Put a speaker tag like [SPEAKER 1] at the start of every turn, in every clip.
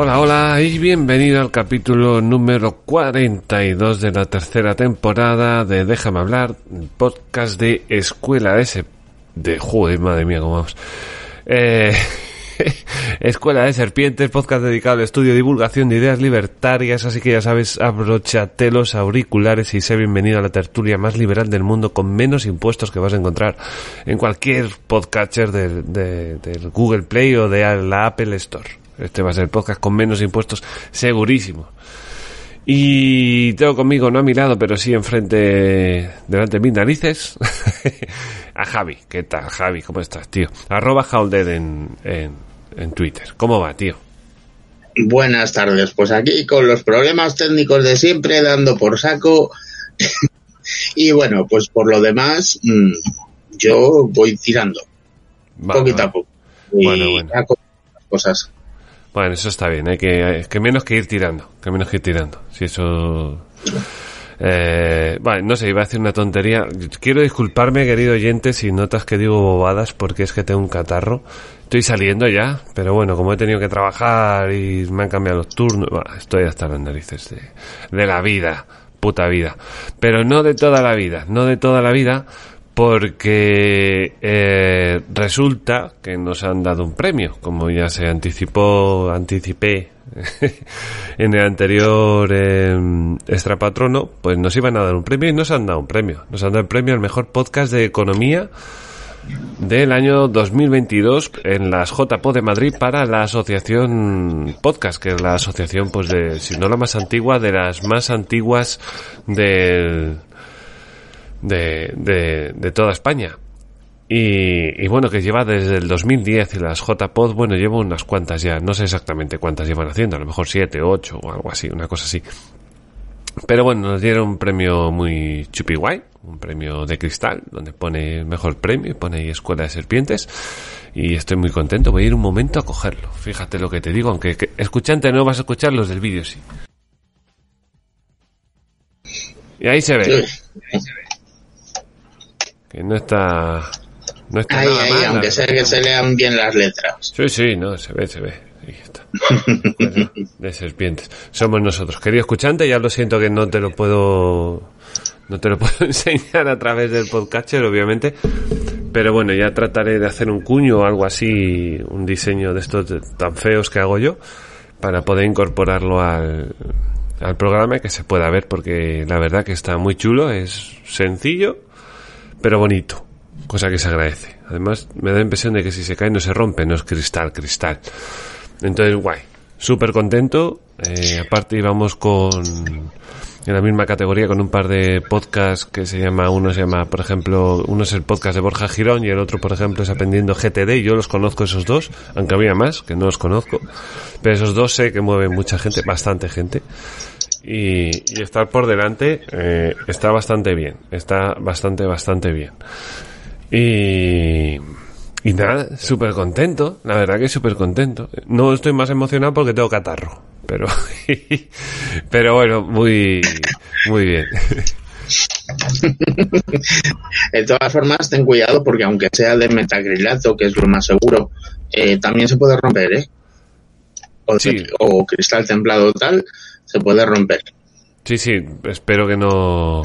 [SPEAKER 1] Hola, hola y bienvenido al capítulo número 42 de la tercera temporada de Déjame hablar, podcast de Escuela ese de joder, madre mía, cómo vamos. Eh, Escuela de Serpientes, podcast dedicado al estudio y divulgación de ideas libertarias, así que ya sabes, abróchate los auriculares y sé bienvenido a la tertulia más liberal del mundo con menos impuestos que vas a encontrar en cualquier podcatcher de- de- del Google Play o de la Apple Store. Este va a ser el podcast con menos impuestos, segurísimo. Y tengo conmigo, no a mi lado, pero sí enfrente, delante de mis narices, a Javi. ¿Qué tal, Javi? ¿Cómo estás, tío? Arroba Howldead en, en, en Twitter. ¿Cómo va, tío?
[SPEAKER 2] Buenas tardes, pues aquí con los problemas técnicos de siempre dando por saco. y bueno, pues por lo demás, mm, yo voy tirando,
[SPEAKER 1] Va,
[SPEAKER 2] poquito
[SPEAKER 1] va.
[SPEAKER 2] a poco. Y
[SPEAKER 1] Bueno, bueno.
[SPEAKER 2] cosas.
[SPEAKER 1] Bueno, eso está bien. Hay que, hay que menos que ir tirando. Que menos que ir tirando. Si eso... Eh, vale, no sé, iba a decir una tontería. Quiero disculparme, querido oyente, si notas que digo bobadas porque es que tengo un catarro. Estoy saliendo ya, pero bueno, como he tenido que trabajar y me han cambiado los turnos, estoy hasta las narices de, de la vida, puta vida. Pero no de toda la vida, no de toda la vida, porque eh, resulta que nos han dado un premio, como ya se anticipó, anticipé en el anterior eh, extrapatrono, pues nos iban a dar un premio y nos han dado un premio. Nos han dado el premio al mejor podcast de economía del año 2022 en las JPO de Madrid para la asociación podcast, que es la asociación, pues de, si no la más antigua, de las más antiguas del, de, de, toda España. Y, bueno, que lleva desde el 2010 y las JPod, bueno, llevo unas cuantas ya, no sé exactamente cuántas llevan haciendo, a lo mejor siete, ocho o algo así, una cosa así. Pero bueno, nos dieron un premio muy chupi guay, un premio de cristal, donde pone mejor premio pone ahí Escuela de Serpientes. Y estoy muy contento, voy a ir un momento a cogerlo. Fíjate lo que te digo, aunque que- escuchante no vas a escuchar los del vídeo, sí. Y ahí se ve. Que no está... No está
[SPEAKER 2] Ahí,
[SPEAKER 1] nada
[SPEAKER 2] ahí,
[SPEAKER 1] mal,
[SPEAKER 2] aunque sea que se lean bien las letras.
[SPEAKER 1] Sí, sí, no, se ve, se ve. Ahí está. Escuela de serpientes. Somos nosotros. Querido escuchante, ya lo siento que no te lo puedo, no te lo puedo enseñar a través del podcatcher, obviamente. Pero bueno, ya trataré de hacer un cuño o algo así, un diseño de estos tan feos que hago yo, para poder incorporarlo al, al programa y que se pueda ver, porque la verdad que está muy chulo, es sencillo, pero bonito, cosa que se agradece. Además, me da la impresión de que si se cae no se rompe, no es cristal, cristal. Entonces, guay, súper contento. Eh, aparte íbamos con en la misma categoría con un par de podcasts que se llama, uno se llama, por ejemplo, uno es el podcast de Borja Girón y el otro, por ejemplo, es Aprendiendo GTD. Yo los conozco esos dos, aunque había más que no los conozco. Pero esos dos sé que mueven mucha gente, bastante gente. Y, y estar por delante eh, está bastante bien, está bastante, bastante bien. Y, y nada, súper contento, la verdad que súper contento. No estoy más emocionado porque tengo catarro, pero, pero bueno, muy, muy bien.
[SPEAKER 2] De todas formas, ten cuidado porque aunque sea de metacrilato, que es lo más seguro, eh, también se puede romper, ¿eh? O,
[SPEAKER 1] Sí.
[SPEAKER 2] o cristal templado tal, se puede romper.
[SPEAKER 1] Sí, sí, espero que no,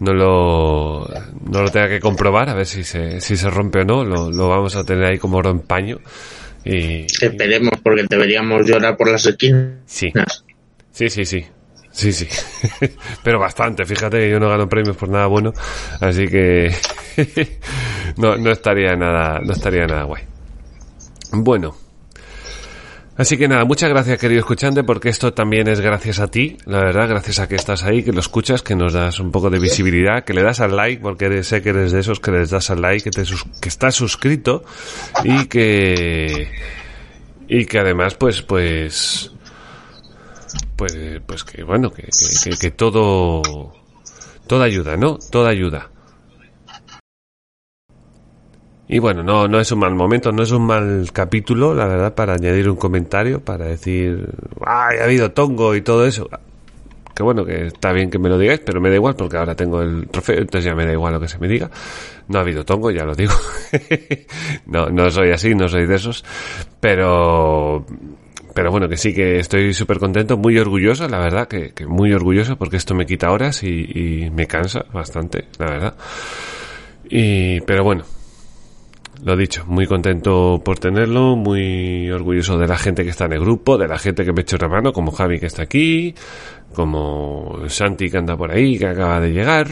[SPEAKER 1] no lo, no lo tenga que comprobar, a ver si se, si se rompe o no, lo, lo vamos a tener ahí como oro en paño Y,
[SPEAKER 2] Esperemos, porque deberíamos llorar por las esquinas.
[SPEAKER 1] Sí. Sí, sí, sí. Sí, sí. Pero bastante. Fíjate que yo no gano premios por nada bueno. Así que no, no estaría nada, no estaría nada guay. Bueno. Así que nada, muchas gracias querido escuchante porque esto también es gracias a ti, la verdad, gracias a que estás ahí, que lo escuchas, que nos das un poco de visibilidad, que le das al like, porque eres- sé que eres de esos que les das al like, que, te que estás suscrito y que y que además pues pues pues pues que bueno que, que, que- que todo toda ayuda no toda ayuda y bueno no no es un mal momento no es un mal capítulo la verdad para añadir un comentario para decir ay ha habido tongo y todo eso que bueno que está bien que me lo digáis pero me da igual porque ahora tengo el trofeo entonces ya me da igual lo que se me diga. No ha habido tongo ya lo digo. No no soy así no soy de esos. Pero pero bueno, que sí que estoy súper contento, muy orgulloso, la verdad, que, muy orgulloso porque esto me quita horas y me cansa bastante, la verdad. Y, pero bueno, lo dicho, muy contento por tenerlo, muy orgulloso de la gente que está en el grupo, de la gente que me echa una mano, como Javi que está aquí, como Santi que anda por ahí, que acaba de llegar.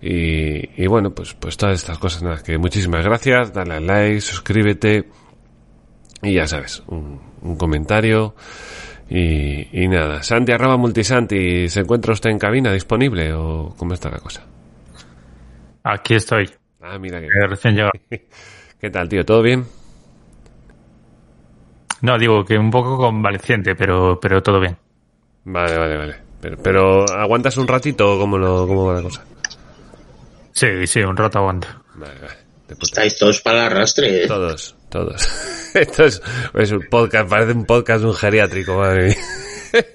[SPEAKER 1] Y, y bueno, pues, pues todas estas cosas, nada, que muchísimas gracias, dale al like, suscríbete. Y ya sabes, un, un comentario. Y, y nada, Santi arroba multisanti, ¿se encuentra usted en cabina disponible o cómo está la cosa?
[SPEAKER 3] Aquí estoy,
[SPEAKER 1] Ah, mira que...
[SPEAKER 3] que recién llegado.
[SPEAKER 1] ¿Qué tal, tío? ¿Todo bien?
[SPEAKER 3] No, digo que un poco convaleciente, pero, pero todo bien.
[SPEAKER 1] Vale, vale, vale. Pero, pero ¿aguantas un ratito o cómo, lo, cómo va la cosa?
[SPEAKER 3] Sí, sí, un rato aguanto.
[SPEAKER 1] Vale, vale.
[SPEAKER 2] Estáis todos para el arrastre. ¿eh?
[SPEAKER 1] Todos, todos. Esto es, es un podcast, parece un podcast de un geriátrico, madre mía.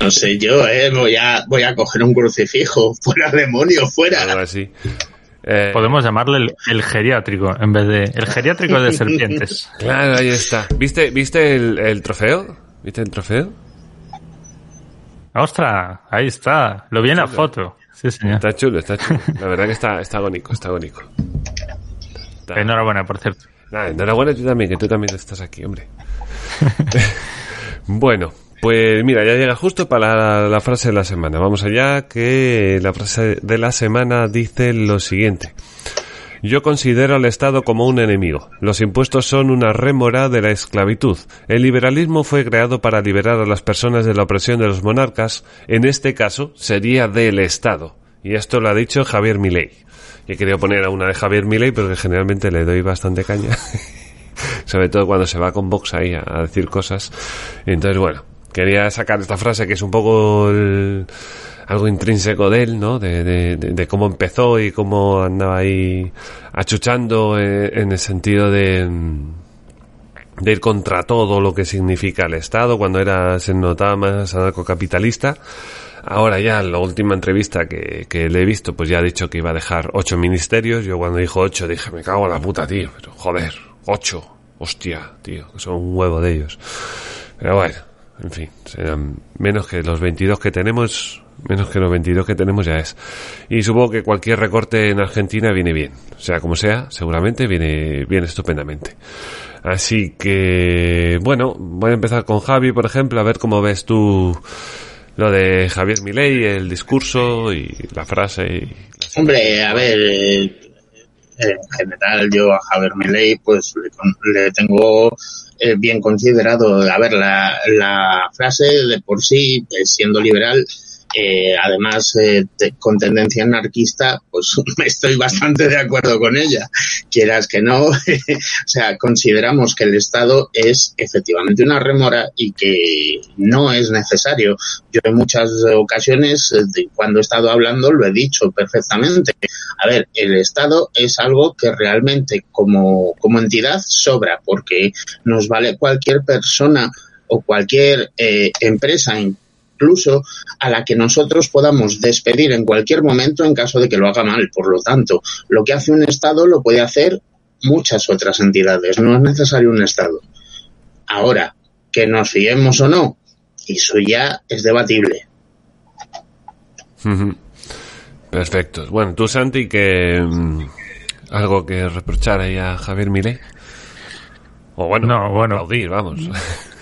[SPEAKER 2] No sé yo, ¿eh? Voy a, voy a coger un crucifijo. Fuera demonio,
[SPEAKER 1] Algo
[SPEAKER 2] fuera.
[SPEAKER 1] así. Eh,
[SPEAKER 3] Podemos llamarle el, el geriátrico en vez de. El geriátrico de serpientes.
[SPEAKER 1] Claro, ahí está. ¿Viste, viste el, el trofeo? ¿Viste el trofeo?
[SPEAKER 3] ¡Ostras! Ahí está. Lo vi en la foto. Sí, señor.
[SPEAKER 1] Está chulo, está chulo. La verdad que está, está agónico, está agónico. Está-
[SPEAKER 3] Enhorabuena, por cierto.
[SPEAKER 1] Nada, enhorabuena tú también, que tú también estás aquí, hombre. bueno, pues mira, ya llega justo para la, la frase de la semana. Vamos allá, que la frase de la semana dice lo siguiente. Yo considero al Estado como un enemigo. Los impuestos son una rémora de la esclavitud. El liberalismo fue creado para liberar a las personas de la opresión de los monarcas. En este caso, sería del Estado. Y esto lo ha dicho Javier Milei. He querido poner a una de Javier Milei porque generalmente le doy bastante caña. Sobre todo cuando se va con Vox ahí a decir cosas. Entonces, bueno, quería sacar esta frase que es un poco el- algo intrínseco de él, ¿no? De, de- de- cómo empezó y cómo andaba ahí achuchando eh, en el sentido de, mm, de ir contra todo lo que significa el Estado cuando era se notaba más anarcocapitalista. Ahora ya, la última entrevista que, que le he visto, pues ya ha dicho que iba a dejar ocho ministerios. Yo cuando dijo ocho dije, me cago en la puta, tío. Pero joder, ocho. Hostia, tío, que son un huevo de ellos. Pero bueno, en fin, serán menos que los 22 que tenemos, menos que los 22 que tenemos ya es. Y supongo que cualquier recorte en Argentina viene bien. Sea como sea, seguramente viene, viene estupendamente. Así que, bueno, voy a empezar con Javi, por ejemplo, a ver cómo ves tú lo de Javier Milei, el discurso y la frase. Y
[SPEAKER 2] Hombre, a ver, eh, en general yo a Javier Milei pues le, le tengo eh, bien considerado. A ver, la, la frase de por sí, eh, siendo liberal, eh, además eh, con tendencia anarquista, pues estoy bastante de acuerdo con ella. Quieras que no, o sea, consideramos que el Estado es efectivamente una remora y que no es necesario. Yo en muchas ocasiones, eh, cuando he estado hablando, lo he dicho perfectamente. A ver, el Estado es algo que realmente como, como entidad sobra, porque nos vale cualquier persona o cualquier eh, empresa, incluso a la que nosotros podamos despedir en cualquier momento en caso de que lo haga mal. Por lo tanto, lo que hace un Estado lo puede hacer muchas otras entidades. No es necesario un Estado. Ahora, que nos fiemos o no, eso ya es debatible.
[SPEAKER 1] Perfecto. Bueno, tú, Santi, que mm, algo que reprochar ahí a Javier Milei. O bueno,
[SPEAKER 3] No, bueno.
[SPEAKER 1] aplaudir, vamos.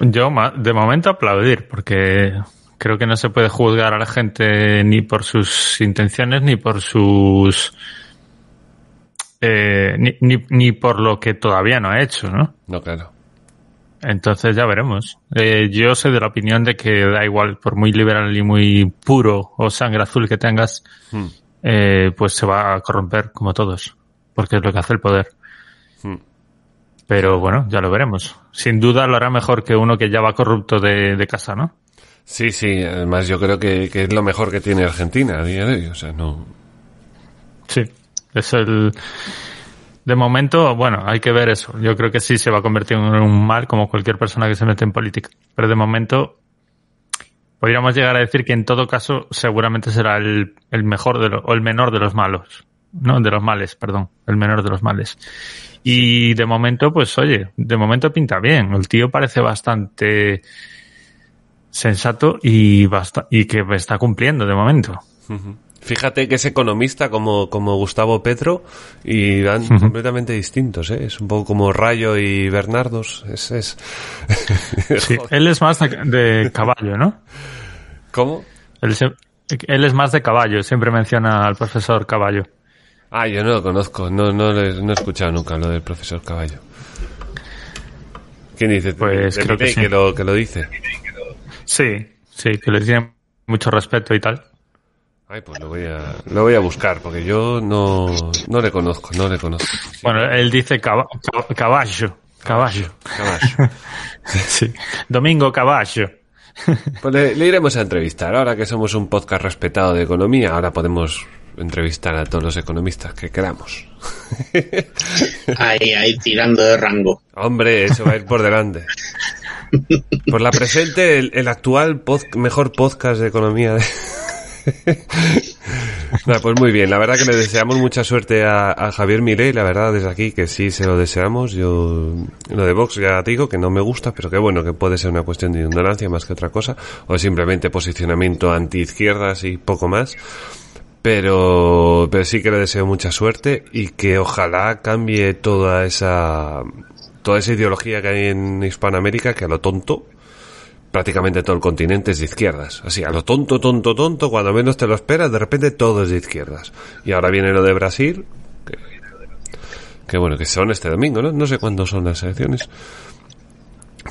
[SPEAKER 3] Yo, de momento, aplaudir, porque creo que no se puede juzgar a la gente ni por sus intenciones ni por sus. eh, ni, ni, ni por lo que todavía no ha hecho, ¿no?
[SPEAKER 1] No, claro.
[SPEAKER 3] Entonces ya veremos. Eh, yo soy de la opinión de que da igual, por muy liberal y muy puro o sangre azul que tengas,
[SPEAKER 1] Hmm.
[SPEAKER 3] eh, pues se va a corromper como todos, porque es lo que hace el poder.
[SPEAKER 1] Hmm.
[SPEAKER 3] Pero bueno, ya lo veremos. Sin duda lo hará mejor que uno que ya va corrupto de, de casa, ¿no?
[SPEAKER 1] Sí, sí, además yo creo que, que es lo mejor que tiene Argentina a día de hoy. O sea, no.
[SPEAKER 3] Sí, es el... De momento, bueno, hay que ver eso. Yo creo que sí se va a convertir en un mal como cualquier persona que se mete en política. Pero de momento, podríamos llegar a decir que en todo caso seguramente será el, el mejor de lo- o el menor de los malos. No, de los males, perdón. El menor de los males. Y de momento, pues oye, de momento pinta bien. El tío parece bastante sensato y, basta y que está cumpliendo de momento.
[SPEAKER 1] Fíjate que es economista como, como Gustavo Petro y van completamente distintos, ¿eh? Es un poco como Rayo y Bernardos. Es, es...
[SPEAKER 3] Sí, él es más de, caballo, ¿no?
[SPEAKER 1] ¿Cómo?
[SPEAKER 3] Él es más de caballo, siempre menciona al profesor caballo.
[SPEAKER 1] Ah, yo no lo conozco, no, no, no he escuchado nunca lo del profesor Caballo. ¿Quién dice?
[SPEAKER 3] Pues creo que sí.
[SPEAKER 1] que lo, que lo dice.
[SPEAKER 3] Sí, sí, que le tiene mucho respeto y tal.
[SPEAKER 1] Ay, pues lo voy a, lo voy a buscar, porque yo no, no le conozco, no le conozco.
[SPEAKER 3] Bueno, él dice caba- cab- caballo, caballo.
[SPEAKER 1] Caballo.
[SPEAKER 3] Sí. Domingo Caballo.
[SPEAKER 1] Pues le, le iremos a entrevistar. Ahora que somos un podcast respetado de economía, ahora podemos entrevistar a todos los economistas que queramos.
[SPEAKER 2] Ahí, ahí, tirando de rango.
[SPEAKER 1] Hombre, eso va a ir por delante. Por la presente, el, el actual pod- mejor podcast de economía. de- pues muy bien, la verdad que le deseamos mucha suerte a, a Javier Milei, la verdad desde aquí que sí se lo deseamos. Yo lo de Vox ya digo que no me gusta, pero que bueno, que puede ser una cuestión de ignorancia más que otra cosa, o simplemente posicionamiento anti-izquierdas y poco más. Pero, pero sí que le deseo mucha suerte y que ojalá cambie toda esa, toda esa ideología que hay en Hispanoamérica, que a lo tonto, prácticamente todo el continente es de izquierdas. Así, a lo tonto, tonto, tonto, cuando menos te lo esperas, de repente todo es de izquierdas. Y ahora viene lo de Brasil, que, que bueno, que son este domingo, ¿no? No sé cuándo son las elecciones.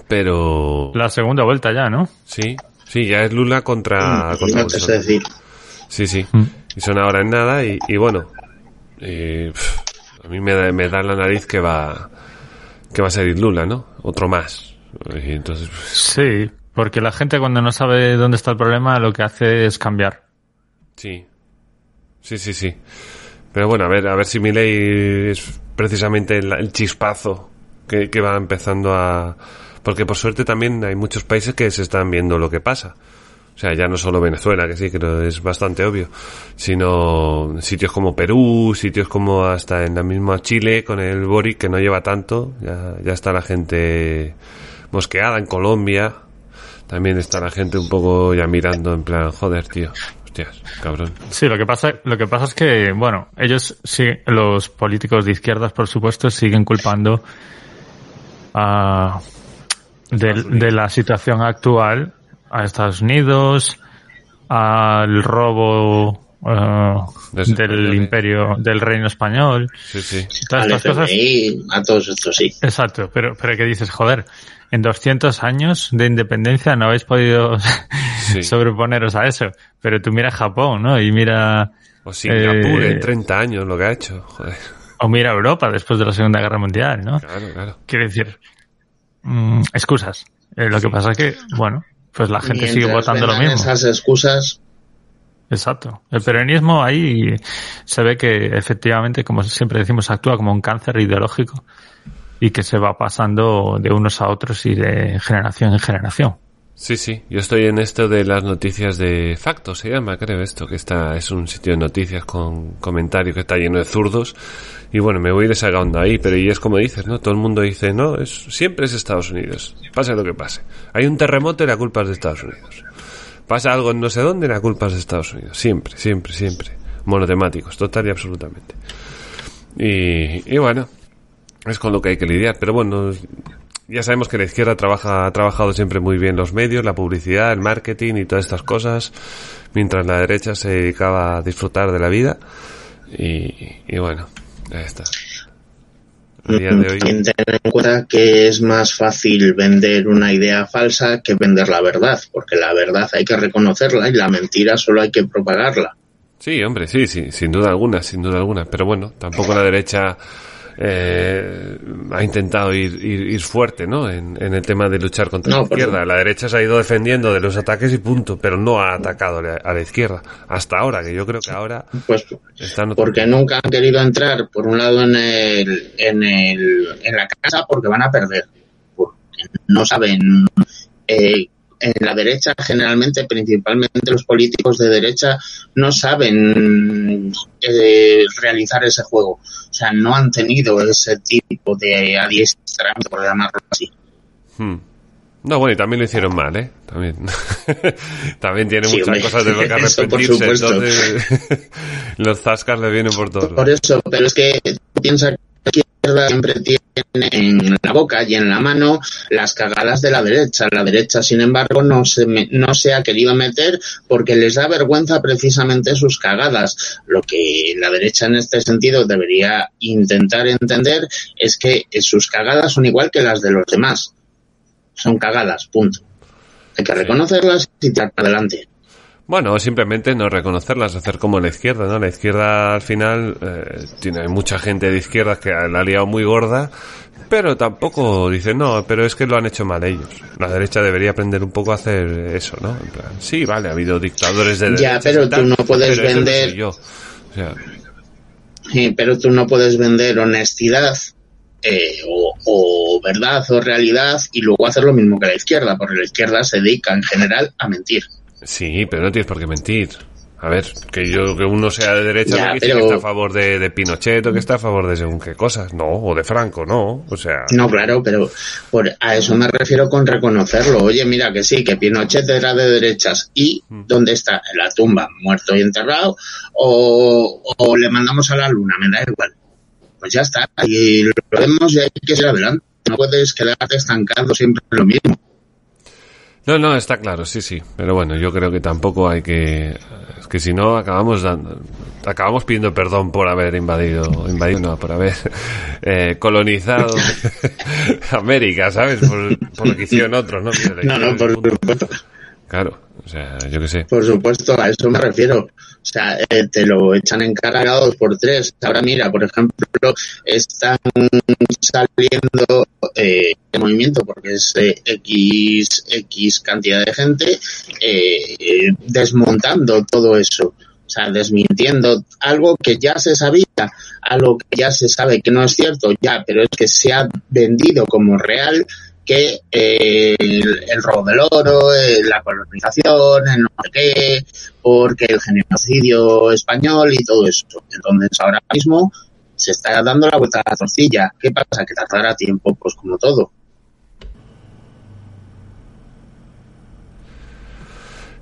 [SPEAKER 1] Pero,
[SPEAKER 3] La segunda vuelta ya, ¿no?
[SPEAKER 1] sí, sí, ya es Lula contra, contra Bolsonaro. Sí, sí.
[SPEAKER 3] Mm.
[SPEAKER 1] Y son ahora en nada y, y bueno, pf, a mí me da, me da la nariz que va, que va a salir Lula, ¿no? Otro más. Y entonces,
[SPEAKER 3] Sí, porque la gente cuando no sabe dónde está el problema lo que hace es cambiar.
[SPEAKER 1] sí. Sí, sí, sí. Pero bueno, a ver, a ver si Milei es precisamente el, el chispazo que, que va empezando a... Porque por suerte también hay muchos países que se están viendo lo que pasa. O sea, ya no solo Venezuela, que sí, que lo es bastante obvio, sino sitios como Perú, sitios como hasta en la misma Chile con el Boric, que no lleva tanto, ya, ya está la gente mosqueada en Colombia, también está la gente un poco ya mirando en plan, joder, tío, hostias, cabrón.
[SPEAKER 3] Sí, lo que pasa, lo que pasa es que, bueno, ellos sí, los políticos de izquierdas, por supuesto, siguen culpando a, del- de, la situación actual a Estados Unidos, al robo eh,
[SPEAKER 1] Desde
[SPEAKER 3] del imperio, del reino español,
[SPEAKER 1] Sí, sí.
[SPEAKER 3] y todas
[SPEAKER 2] Al
[SPEAKER 3] estas cosas.
[SPEAKER 2] FMI, a todos estos sí.
[SPEAKER 3] Exacto, pero, pero que dices, joder, en 200 años de independencia no habéis podido
[SPEAKER 1] Sí.
[SPEAKER 3] sobreponeros a eso. Pero tú mira Japón, ¿no? Y mira,
[SPEAKER 1] O Singapur
[SPEAKER 3] Eh,
[SPEAKER 1] en 30 años lo que ha hecho, joder.
[SPEAKER 3] o mira Europa después de la Segunda Guerra Mundial, ¿no?
[SPEAKER 1] Claro, claro.
[SPEAKER 3] Quiero decir, mm, excusas. Eh, lo que pasa es que, bueno, pues la gente sigue votando lo mismo.
[SPEAKER 2] Esas excusas,
[SPEAKER 3] Exacto. El peronismo ahí se ve que efectivamente, como siempre decimos, actúa como un cáncer ideológico y que se va pasando de unos a otros y de generación en generación.
[SPEAKER 1] Sí, sí, yo estoy en esto de las noticias de Facto, se llama, creo esto, que está, es un sitio de noticias con comentarios que está lleno de zurdos. Y bueno, me voy desagando ahí, pero y es como dices, ¿no? Todo el mundo dice, no, es, siempre es Estados Unidos, pase lo que pase. Hay un terremoto y la culpa es de Estados Unidos. Pasa algo en no sé dónde y la culpa es de Estados Unidos. Siempre, siempre, siempre. Monotemáticos, total y absolutamente. Y, y bueno, es con lo que hay que lidiar. Pero bueno, ya sabemos que la izquierda trabaja, ha trabajado siempre muy bien los medios, la publicidad, el marketing y todas estas cosas, mientras la derecha se dedicaba a disfrutar de la vida. Y, y bueno, ya está. A día de hoy.
[SPEAKER 2] En cuenta que es más fácil vender una idea falsa que vender la verdad, porque la verdad hay que reconocerla y la mentira solo hay que propagarla.
[SPEAKER 1] Sí, hombre, sí, sí, sin duda alguna, sin duda alguna. Pero bueno, tampoco la derecha eh, ha intentado ir, ir, ir fuerte, ¿no? En, en el tema de luchar contra
[SPEAKER 2] No,
[SPEAKER 1] la izquierda. La derecha se ha ido defendiendo de los ataques y punto, pero no ha atacado a la, izquierda. Hasta ahora, que yo creo que ahora
[SPEAKER 2] Pues
[SPEAKER 1] están
[SPEAKER 2] porque nunca han querido entrar, por un lado, en, el, en, el, en la casa porque van a perder. Porque no saben. eh, en la derecha, generalmente, principalmente los políticos de derecha, no saben eh, realizar ese juego. O sea, no han tenido ese tipo de adiestramiento, por llamarlo así.
[SPEAKER 1] Hmm. No, bueno, y también lo hicieron mal, ¿eh? También, también tiene
[SPEAKER 2] Sí,
[SPEAKER 1] muchas cosas de lo que arrepentirse, entonces los zascas le vienen por todos
[SPEAKER 2] Por eso, pero es que piensa izquierda siempre tiene en la boca y en la mano las cagadas de la derecha. La derecha, sin embargo, no se, me- no se ha querido meter porque les da vergüenza precisamente sus cagadas. Lo que la derecha en este sentido debería intentar entender es que sus cagadas son igual que las de los demás. Son cagadas, punto. Hay que reconocerlas y tirar para adelante.
[SPEAKER 1] Bueno, simplemente no reconocerlas, hacer como la izquierda, ¿no? La izquierda al final eh, tiene mucha gente de izquierda que la ha liado muy gorda, pero tampoco dice, no, pero es que lo han hecho mal ellos. La derecha debería aprender un poco a hacer eso, ¿no? En plan, sí, vale, ha habido dictadores de
[SPEAKER 2] Ya,
[SPEAKER 1] derechas
[SPEAKER 2] pero
[SPEAKER 1] tal,
[SPEAKER 2] tú no puedes vender-
[SPEAKER 1] yo. O sea,
[SPEAKER 2] pero tú no puedes vender honestidad eh, o, o verdad o realidad y luego hacer lo mismo que la izquierda, porque la izquierda se dedica en general a mentir.
[SPEAKER 1] Sí, pero no tienes por qué mentir. A ver, que yo que uno sea de derecha
[SPEAKER 2] Ya,
[SPEAKER 1] no quiere decir
[SPEAKER 2] pero-
[SPEAKER 1] que está a favor de, de Pinochet o que está a favor de según qué cosas, no, o de Franco, no, o sea,
[SPEAKER 2] No, claro, pero por, a eso me refiero con reconocerlo. Oye, mira que sí, que Pinochet era de derechas. ¿Y dónde está? En la tumba, muerto y enterrado, o, o le mandamos a la luna, me da igual. Pues ya está, y lo vemos y hay que ir adelante. No puedes quedarte estancado siempre en lo mismo.
[SPEAKER 1] No, no, está claro, sí, sí. Pero bueno, yo creo que tampoco hay que... Es que si no, acabamos dando... Acabamos pidiendo perdón por haber invadido... Invadido, no, por haber eh, colonizado América, ¿sabes? Por, por lo que hicieron otros, ¿no?
[SPEAKER 2] No, no, por supuesto.
[SPEAKER 1] Claro, o sea, yo qué sé.
[SPEAKER 2] Por supuesto, a eso me refiero. O sea, eh, te lo echan en cara dos por tres. Ahora mira, por ejemplo, están saliendo eh, de movimiento porque es eh, X, X cantidad de gente eh, desmontando todo eso. O sea, desmintiendo algo que ya se sabía, algo que ya se sabe que no es cierto, ya, pero es que se ha vendido como real que eh, el, robo del oro, eh, la colonización, el no sé qué, porque el genocidio español y todo eso. Entonces ahora mismo se está dando la vuelta a la tortilla. ¿Qué pasa? Que tardará tiempo, pues como todo.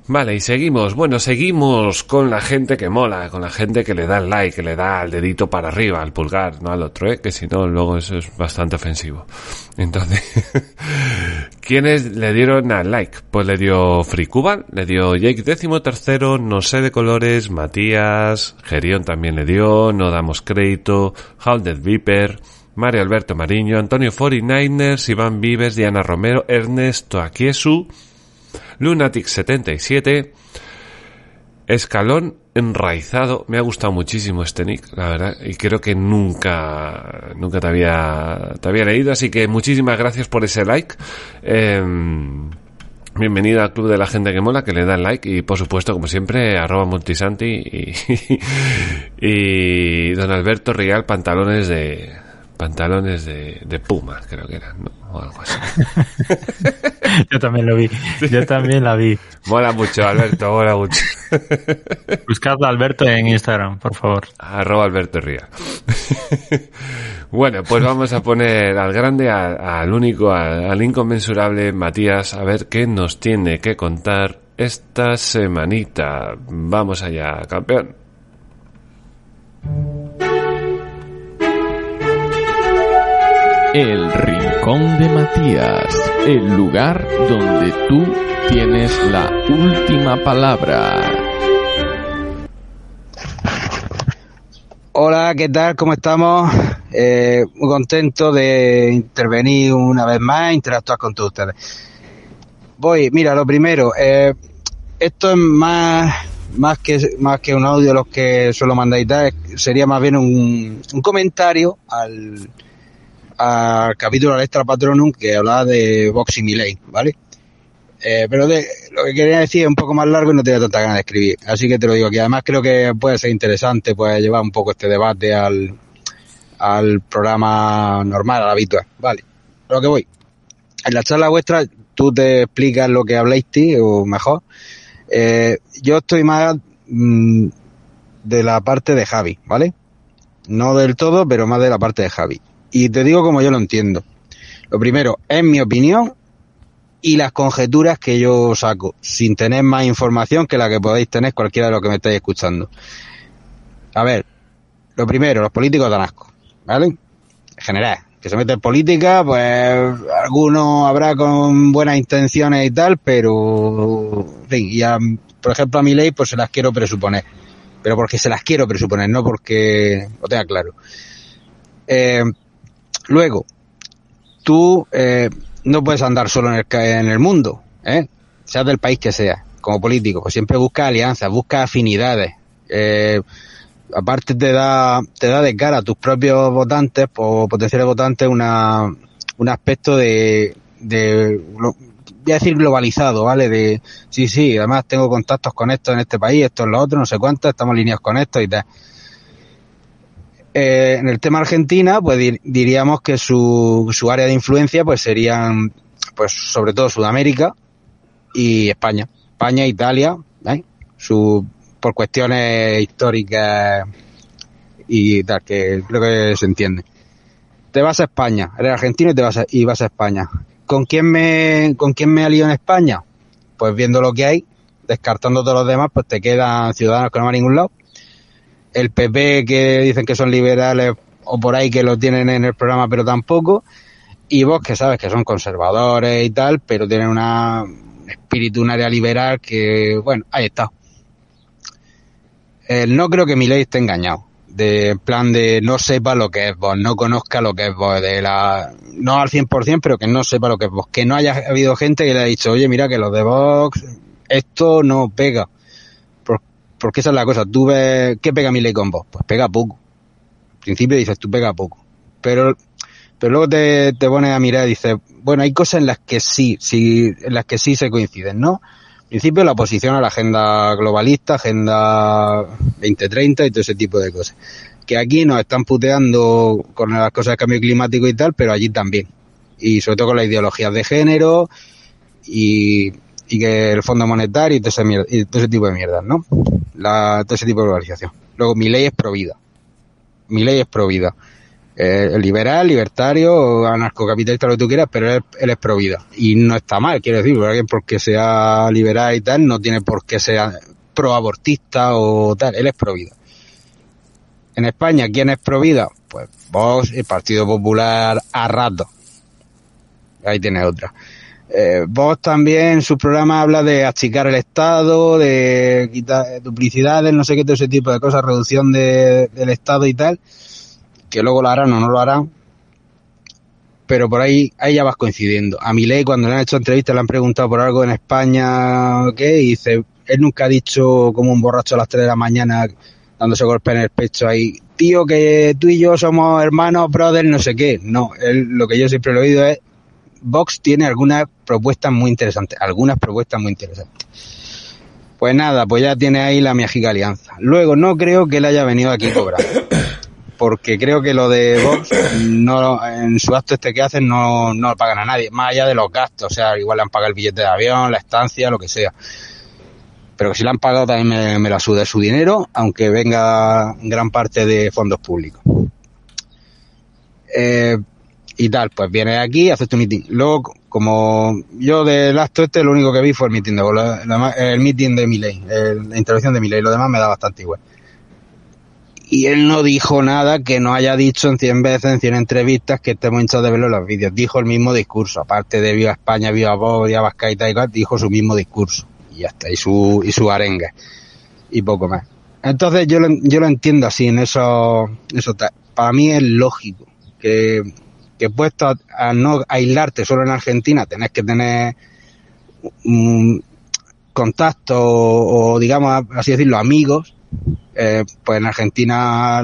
[SPEAKER 1] Vale, y seguimos. Bueno, seguimos con la gente que mola, con la gente que le da el like, que le da el dedito para arriba, al pulgar, no al otro, ¿eh? que si no, luego eso es bastante ofensivo. Entonces, ¿quiénes le dieron al like? Pues le dio Free le dio Jake décimo tercero, No sé de colores, Matías, Gerión también le dio, No damos crédito, Halded Viper, Mario Alberto Mariño, Antonio 49ers, Iván Vives, Diana Romero, Ernesto Aquiesu, Lunatic77, Escalón enraizado. Me ha gustado muchísimo este nick, la verdad. Y creo que nunca, nunca te había, te había leído. Así que muchísimas gracias por ese like. Eh, bienvenido al club de la gente que mola, que le da el like. Y por supuesto, como siempre, arroba multisanti y, y don Alberto Real, pantalones de, pantalones de, de puma, creo que eran, ¿no? O algo así.
[SPEAKER 3] Yo también lo vi. Yo también la vi.
[SPEAKER 1] Mola mucho, Alberto, mola mucho.
[SPEAKER 3] Buscad a Alberto en Instagram, por favor.
[SPEAKER 1] Arroba Alberto Ría. bueno, pues vamos a poner al grande, al, al único, al, al inconmensurable Matías, a ver qué nos tiene que contar esta semanita. Vamos allá, campeón.
[SPEAKER 4] El Rincón de Matías, el lugar donde tú tienes la última palabra.
[SPEAKER 5] Hola, ¿qué tal? ¿Cómo estamos? Eh, muy contento de intervenir una vez más, interactuar con todos ustedes. Voy, mira, lo primero, eh, esto es más, más que más que un audio los que suelo mandar y sería más bien un comentario al, al capítulo de Extra Patronum que hablaba de y Miley, ¿vale? Eh, pero lo que quería decir es un poco más largo y no tenía tanta ganas de escribir. Así que te lo digo aquí. Además creo que puede ser interesante pues llevar un poco este debate al, al programa normal, al habitual. Vale. Lo que voy. En la charla vuestra tú te explicas lo que habláis, o mejor. Eh, yo estoy más mm, de la parte de Javi, ¿vale? No del todo, pero más de la parte de Javi. Y te digo como yo lo entiendo. Lo primero, es mi opinión y las conjeturas que yo saco, sin tener más información que la que podéis tener cualquiera de los que me estáis escuchando. A ver, lo primero, los políticos dan asco, ¿vale? En general, que se mete en política, pues algunos habrá con buenas intenciones y tal, pero, en fin, y a, por ejemplo a mi ley, pues se las quiero presuponer. Pero porque se las quiero presuponer, no porque lo tenga claro. Eh, luego, tú eh, no puedes andar solo en el, en el mundo, ¿eh? seas del país que sea, como político, pues siempre busca alianzas, busca afinidades. Eh, aparte te da, te da de cara a tus propios votantes o potenciales votantes una, un aspecto de, de, voy a decir globalizado, ¿vale? De, sí, sí, además tengo contactos con esto en este país, esto en lo otro, no sé cuánto, estamos alineados con esto y tal. Eh, en el tema Argentina, pues dir- diríamos que su, su área de influencia pues serían, pues sobre todo Sudamérica y España. España, Italia, por cuestiones históricas y tal, que creo que se entiende. Te vas a España, eres argentino y te vas a, y vas a España. ¿Con quién me, con quién me alío en España? Pues viendo lo que hay, descartando todos los demás, pues te quedan ciudadanos que no van a ningún lado el PP que dicen que son liberales o por ahí que lo tienen en el programa pero tampoco. Y vos que sabes que son conservadores y tal pero tienen una un espíritu un área liberal que bueno ahí está. Eh, no creo que mi ley esté engañado. De plan de no sepa lo que es vos no conozca lo que es vos de la no al 100% pero que no sepa lo que es vos. Que no haya habido gente que le haya dicho oye mira que los de Vox esto no pega porque esa es la cosa. Tú ves, ¿qué pega mi ley con vos? Pues pega poco. Al principio dices, tú pega poco. Pero, pero luego te, te pones a mirar y dices, bueno, hay cosas en las que sí, sí, en las que sí se coinciden, ¿no? Al principio la oposición a la agenda globalista, agenda 2030 y todo ese tipo de cosas. Que aquí nos están puteando con las cosas de cambio climático y tal, pero allí también. Y sobre todo con las ideologías de género y, y que el Fondo Monetario y todo ese, mier- y todo ese tipo de mierdas, ¿no? Todo ese tipo de globalización. Luego, mi ley es pro vida. Mi ley es pro vida. Eh, liberal, libertario, anarcocapitalista, lo que tú quieras, pero él, él es pro vida. Y no está mal, quiero decir, porque porque sea liberal y tal, no tiene por qué ser pro abortista o tal, él es pro vida. En España, ¿quién es pro vida? Pues vos, el Partido Popular, a rato. Ahí tiene otra. Eh, también en su programa habla de achicar el Estado, de quitar duplicidades, no sé qué, todo ese tipo de cosas, reducción de- del Estado y tal, que luego lo harán o no lo harán. Pero por ahí, ahí ya vas coincidiendo. A Milei cuando le han hecho entrevistas le han preguntado por algo en España, ¿qué? Y dice, él nunca ha dicho como un borracho a las 3 de la mañana dándose golpe en el pecho ahí, tío, que tú y yo somos hermanos, brothers, no sé qué. No, él, lo que yo siempre he oído es, Vox tiene algunas propuestas muy interesantes, algunas propuestas muy interesantes. Pues nada, pues ya tiene ahí la Miajica Alianza. Luego, no creo que él haya venido aquí cobrando. Porque creo que lo de Vox, no, en su acto este que hacen, no, no lo pagan a nadie, más allá de los gastos. O sea, igual le han pagado el billete de avión, la estancia, lo que sea. Pero que si le han pagado también me, me la suda su dinero, aunque venga en gran parte de fondos públicos. Eh, y tal, pues vienes aquí, haces tu meeting. Luego, como yo del acto este, lo único que vi fue el meeting de lo demás- el meeting de Milei, el- la intervención de Milei, lo demás me da bastante igual. y él no dijo nada que no haya dicho en 100 veces, en 100 entrevistas, que estemos hinchados de verlo en los vídeos. Dijo el mismo discurso, aparte de Viva España, Viva Vox, Viva Vascaita y tal, dijo su mismo discurso. Y ya está, y su, y su arenga. Y poco más. Entonces yo lo, yo lo entiendo así, en eso, eso para mí es lógico que, que puesto a, no aislarte solo en Argentina, tenés que tener contacto o, digamos así decirlo, amigos, eh, pues en Argentina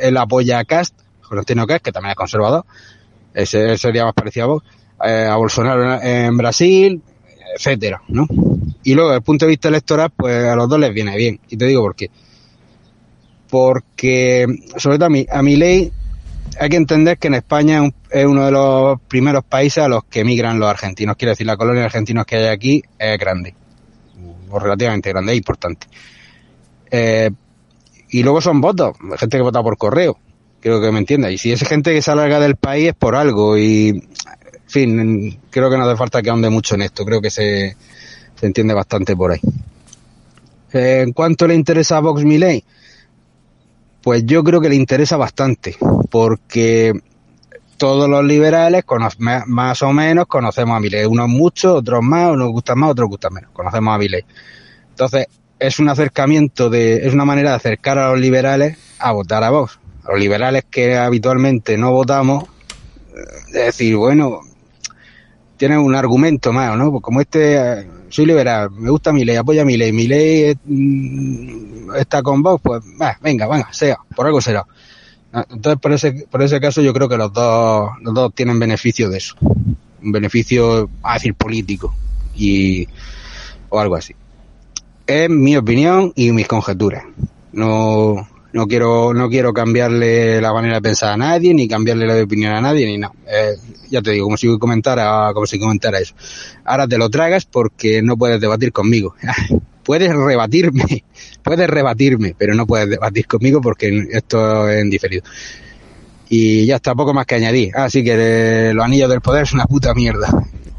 [SPEAKER 5] él apoya a Cast, Florentino Cast, que también es conservador, ese sería más parecido a Vox, eh, a Bolsonaro en, en Brasil, etcétera, ¿no? Y luego, desde el punto de vista electoral, pues a los dos les viene bien. Y te digo por qué. Porque, sobre todo a mi, a mi ley, hay que entender que en España es, un- es uno de los primeros países a los que emigran los argentinos. Quiero decir, la colonia de argentinos que hay aquí es grande, o relativamente grande, es importante. Eh, y luego son votos, gente que vota por correo, creo que me entienda. Y si es gente que se alarga del país es por algo. Y, en fin, creo que no hace falta que ahonde mucho en esto, creo que se, se entiende bastante por ahí. Eh, ¿En cuánto le interesa a Vox mi ley? Pues yo creo que le interesa bastante, porque todos los liberales, más o menos, conocemos a Milei. Unos muchos, otros más, unos gustan más, otros gustan menos. Conocemos a Milei. Entonces, es un acercamiento de, es una manera de acercar a los liberales a votar a Vox. A los liberales que habitualmente no votamos, eh, es decir, bueno, tienen un argumento más, ¿no? Pues como este, eh, soy liberal, me gusta mi ley, apoya mi ley, mi ley está con vos, pues venga, venga, sea, por algo será. Ah, Entonces, por ese, por ese caso, yo creo que los dos, los dos tienen beneficio de eso. Un beneficio, a decir, político. Y, o algo así. Es mi opinión y mis conjeturas. No, no quiero, no quiero cambiarle la manera de pensar a nadie, ni cambiarle la opinión a nadie, ni nada. Eh, ya te digo, como si comentara, como si comentara eso. Ahora te lo tragas porque no puedes debatir conmigo. puedes rebatirme, puedes rebatirme, pero no puedes debatir conmigo porque esto es diferido. Y ya está, poco más que añadir. Así que eh, los anillos del poder es una puta mierda.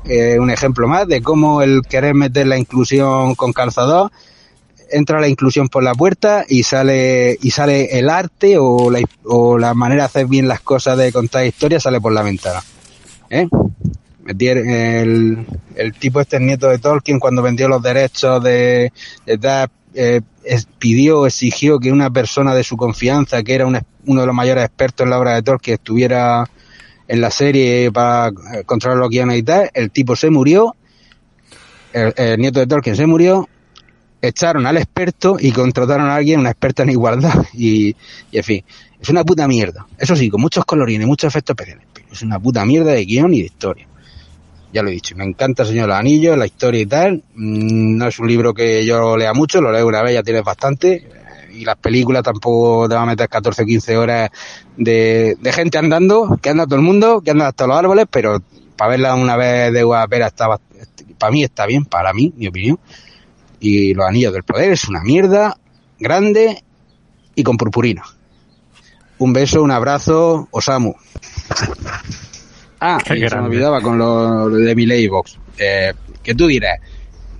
[SPEAKER 5] Eh, un ejemplo más de cómo el querer meter la inclusión con calzador entra la inclusión por la puerta y sale y sale el arte o la, o la manera de hacer bien las cosas de contar historias sale por la ventana. ¿Eh? El, el tipo este el nieto de Tolkien cuando vendió los derechos de, de eh, pidió, exigió que una persona de su confianza, que era uno de los mayores expertos en la obra de Tolkien, estuviera en la serie para eh, controlar los guiones y tal, el tipo se murió, el, el nieto de Tolkien se murió, echaron al experto y contrataron a alguien, una experta en igualdad. Y, y en fin, es una puta mierda. Eso sí, con muchos colorines, muchos efectos especiales. Pero es una puta mierda de guion y de historia. Ya lo he dicho, me encanta Señor los Anillos, la historia y tal. Mm, No es un libro que yo lea mucho, lo leo una vez, ya tienes bastante. Y las películas tampoco te van a meter 14 o 15 horas de, de gente andando, que anda todo el mundo, que anda hasta los árboles, pero para verla una vez de guapera estaba, para mí está bien, para mí, mi opinión y los anillos del poder es una mierda grande y con purpurina. Un beso, un abrazo, Osamu. Ah,
[SPEAKER 3] Qué
[SPEAKER 5] se me olvidaba con lo, de Miley Box. Eh, que tú dirás,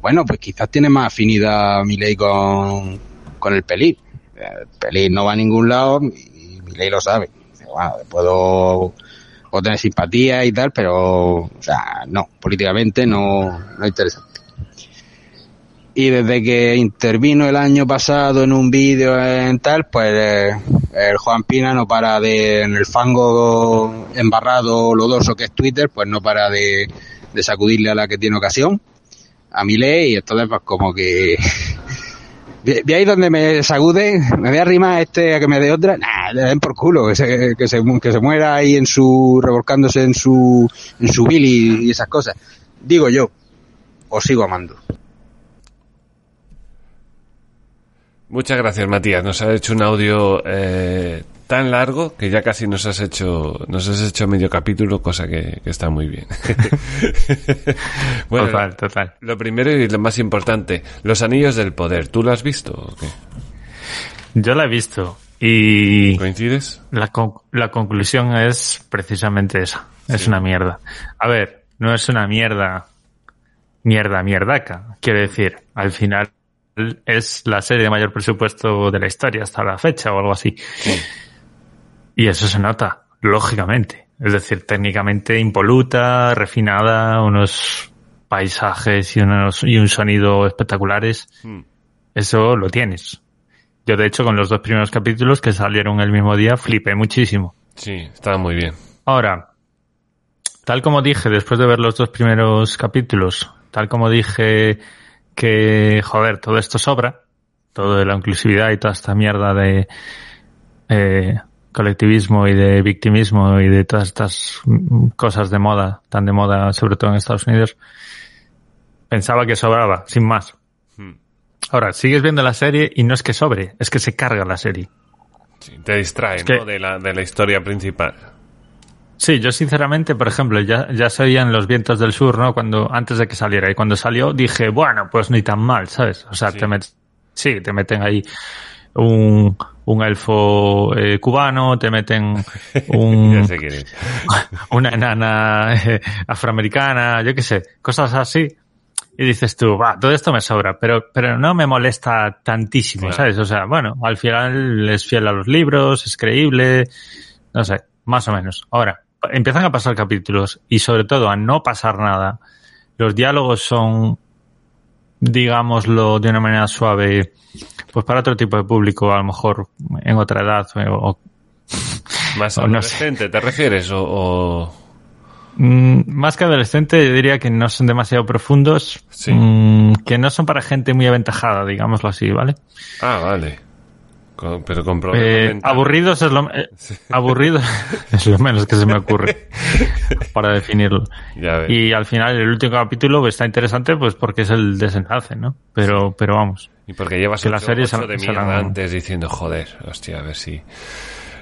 [SPEAKER 5] bueno, pues quizás tiene más afinidad Miley con, con el Pelín. Eh, El Pelín no va a ningún lado y Miley lo sabe. Bueno, puedo, puedo tener simpatía y tal, pero, o sea, no, políticamente no, no es interesante y desde que intervino el año pasado en un vídeo en tal, pues eh, el Juan Pina no para de, en el fango embarrado lodoso que es Twitter, pues no para de, sacudirle a la que tiene ocasión, a mi ley, y entonces pues como que... Ahí donde me sacuden, me voy a arrimar este a que me dé otra, nah, le den por culo, que se, que se, que se muera ahí en su, revolcándose en su, en su Billy y esas cosas. Digo yo, os sigo amando.
[SPEAKER 1] Muchas gracias, Matías. Nos has hecho un audio eh, tan largo que ya casi nos has hecho nos has hecho medio capítulo, cosa que, que está muy bien. bueno,
[SPEAKER 3] total, total.
[SPEAKER 1] lo primero y lo más importante, los anillos del poder. ¿Tú lo has visto o qué?
[SPEAKER 3] Yo la he visto y
[SPEAKER 1] ¿Coincides?
[SPEAKER 3] la, con- la conclusión es precisamente esa. Es una mierda. A ver, no es una mierda, mierda, mierdaca. Quiero decir, al final es la serie de mayor presupuesto de la historia hasta la fecha o algo así. Y eso se nota, lógicamente. Es decir, técnicamente impoluta, refinada, unos paisajes y, unos, y un sonido espectaculares.
[SPEAKER 1] Hmm.
[SPEAKER 3] Eso lo tienes. Yo, de hecho, con los dos primeros capítulos que salieron el mismo día, flipé muchísimo.
[SPEAKER 1] Sí, estaba muy bien.
[SPEAKER 3] Ahora, tal como dije después de ver los dos primeros capítulos, tal como dije que, joder, todo esto sobra, todo de la inclusividad y toda esta mierda de eh, colectivismo y de victimismo y de todas estas cosas de moda, tan de moda, sobre todo en Estados Unidos, pensaba que sobraba, sin más.
[SPEAKER 1] Hmm.
[SPEAKER 3] Ahora, sigues viendo la serie y no es que sobre, es que se carga la serie.
[SPEAKER 1] Sí, te distrae,
[SPEAKER 3] Es que-
[SPEAKER 1] ¿no? De la, de la historia principal.
[SPEAKER 3] Sí, yo sinceramente, por ejemplo, ya, ya se oían los vientos del sur, ¿no? Cuando, antes de que saliera. Y cuando salió dije, bueno, pues ni tan mal, ¿sabes? O sea,
[SPEAKER 1] Sí.
[SPEAKER 3] te met, sí, te meten ahí un, un elfo eh, cubano, te meten un, una enana eh, afroamericana, yo qué sé, cosas así. Y dices tú, va, todo esto me sobra, pero, pero no me molesta tantísimo,
[SPEAKER 1] Claro.
[SPEAKER 3] ¿sabes? O sea, bueno, al final es fiel a los libros, es creíble, no sé, más o menos. Ahora, empiezan a pasar capítulos y sobre todo a no pasar nada. Los diálogos son, digámoslo de una manera suave, pues para otro tipo de público, a lo mejor en otra edad o,
[SPEAKER 1] Más
[SPEAKER 3] O no sé.
[SPEAKER 1] adolescente, ¿te refieres? O, o-
[SPEAKER 3] Mm, más que adolescente, yo diría que no son demasiado profundos,
[SPEAKER 1] Sí.
[SPEAKER 3] mm, que no son para gente muy aventajada, digámoslo así, ¿vale?
[SPEAKER 1] Ah, vale. Con- pero con
[SPEAKER 3] Eh, aburridos es lo eh, aburrido es lo menos que se me ocurre para definirlo.
[SPEAKER 1] Ya.
[SPEAKER 3] Y al final el último capítulo está interesante, pues porque es el desenlace, ¿no? Pero, pero vamos.
[SPEAKER 1] Y porque llevas
[SPEAKER 3] que la
[SPEAKER 1] ocho-
[SPEAKER 3] serie se-
[SPEAKER 1] ocho de
[SPEAKER 3] se
[SPEAKER 1] mierda
[SPEAKER 3] la-
[SPEAKER 1] antes diciendo, joder, hostia, a ver si...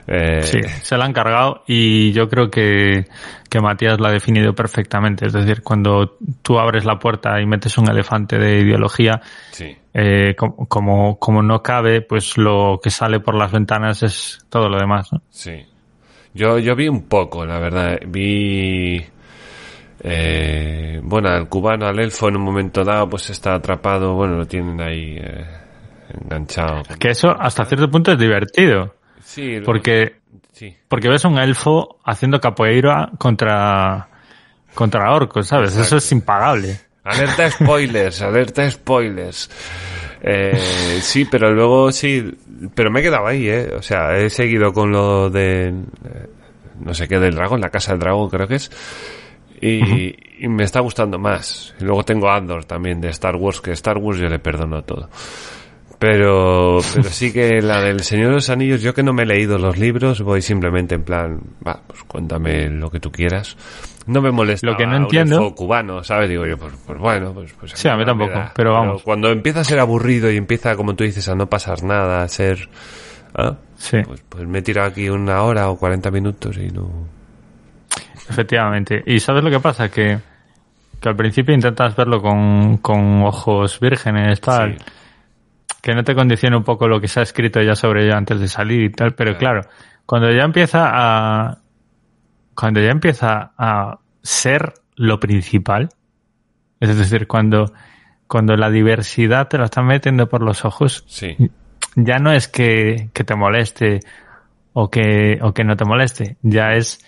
[SPEAKER 1] Eh,
[SPEAKER 3] Sí, se la han cargado y yo creo que, que Matías la ha definido perfectamente. Es decir, cuando tú abres la puerta y metes un elefante de ideología,
[SPEAKER 1] sí.
[SPEAKER 3] eh, com- como, como no cabe, pues lo que sale por las ventanas es todo lo demás. ¿no?
[SPEAKER 1] Sí. Yo, yo vi un poco, la verdad. Vi. Eh, bueno, al cubano, al elfo, en un momento dado, pues está atrapado. Bueno, lo tienen ahí eh, enganchado.
[SPEAKER 3] Que eso hasta cierto punto es divertido,
[SPEAKER 1] Sí,
[SPEAKER 3] porque,
[SPEAKER 1] Sí.
[SPEAKER 3] porque ves un elfo haciendo capoeira contra, contra orcos, ¿sabes? Eso es impagable.
[SPEAKER 1] Alerta spoilers, alerta spoilers. Eh, sí, pero luego sí, pero me he quedado ahí, ¿eh? O sea, he seguido con lo de, eh, no sé qué, del dragón, la casa del dragón creo que es. Y, y me está gustando más. Y luego tengo Andor también de Star Wars, que Star Wars yo le perdono todo. Pero, pero sí que la del Señor de los Anillos, yo que no me he leído los libros, voy simplemente en plan, va, pues cuéntame lo que tú quieras. No me molesta
[SPEAKER 3] Lo que no entiendo-
[SPEAKER 1] cubano, ¿sabes? Digo yo, pues, pues bueno, pues, pues
[SPEAKER 3] Sí, a mí tampoco,
[SPEAKER 1] da.
[SPEAKER 3] pero vamos.
[SPEAKER 1] cuando empieza a ser aburrido y empieza, como tú dices, a no pasar nada, a ser, ¿ah?
[SPEAKER 3] Sí,
[SPEAKER 1] pues, pues me he tirado aquí una hora o 40 minutos y no.
[SPEAKER 3] efectivamente. ¿Y sabes lo que pasa? Que, que al principio intentas verlo con, con ojos vírgenes, tal.
[SPEAKER 1] Sí.
[SPEAKER 3] Que no te condicione un poco lo que se ha escrito ya sobre ella antes de salir y tal, pero claro, cuando ya empieza a cuando ya empieza a ser lo principal, es decir, cuando cuando la diversidad te la están metiendo por los ojos,
[SPEAKER 1] Sí,
[SPEAKER 3] ya no es que, que te moleste o que, o que no te moleste, ya es,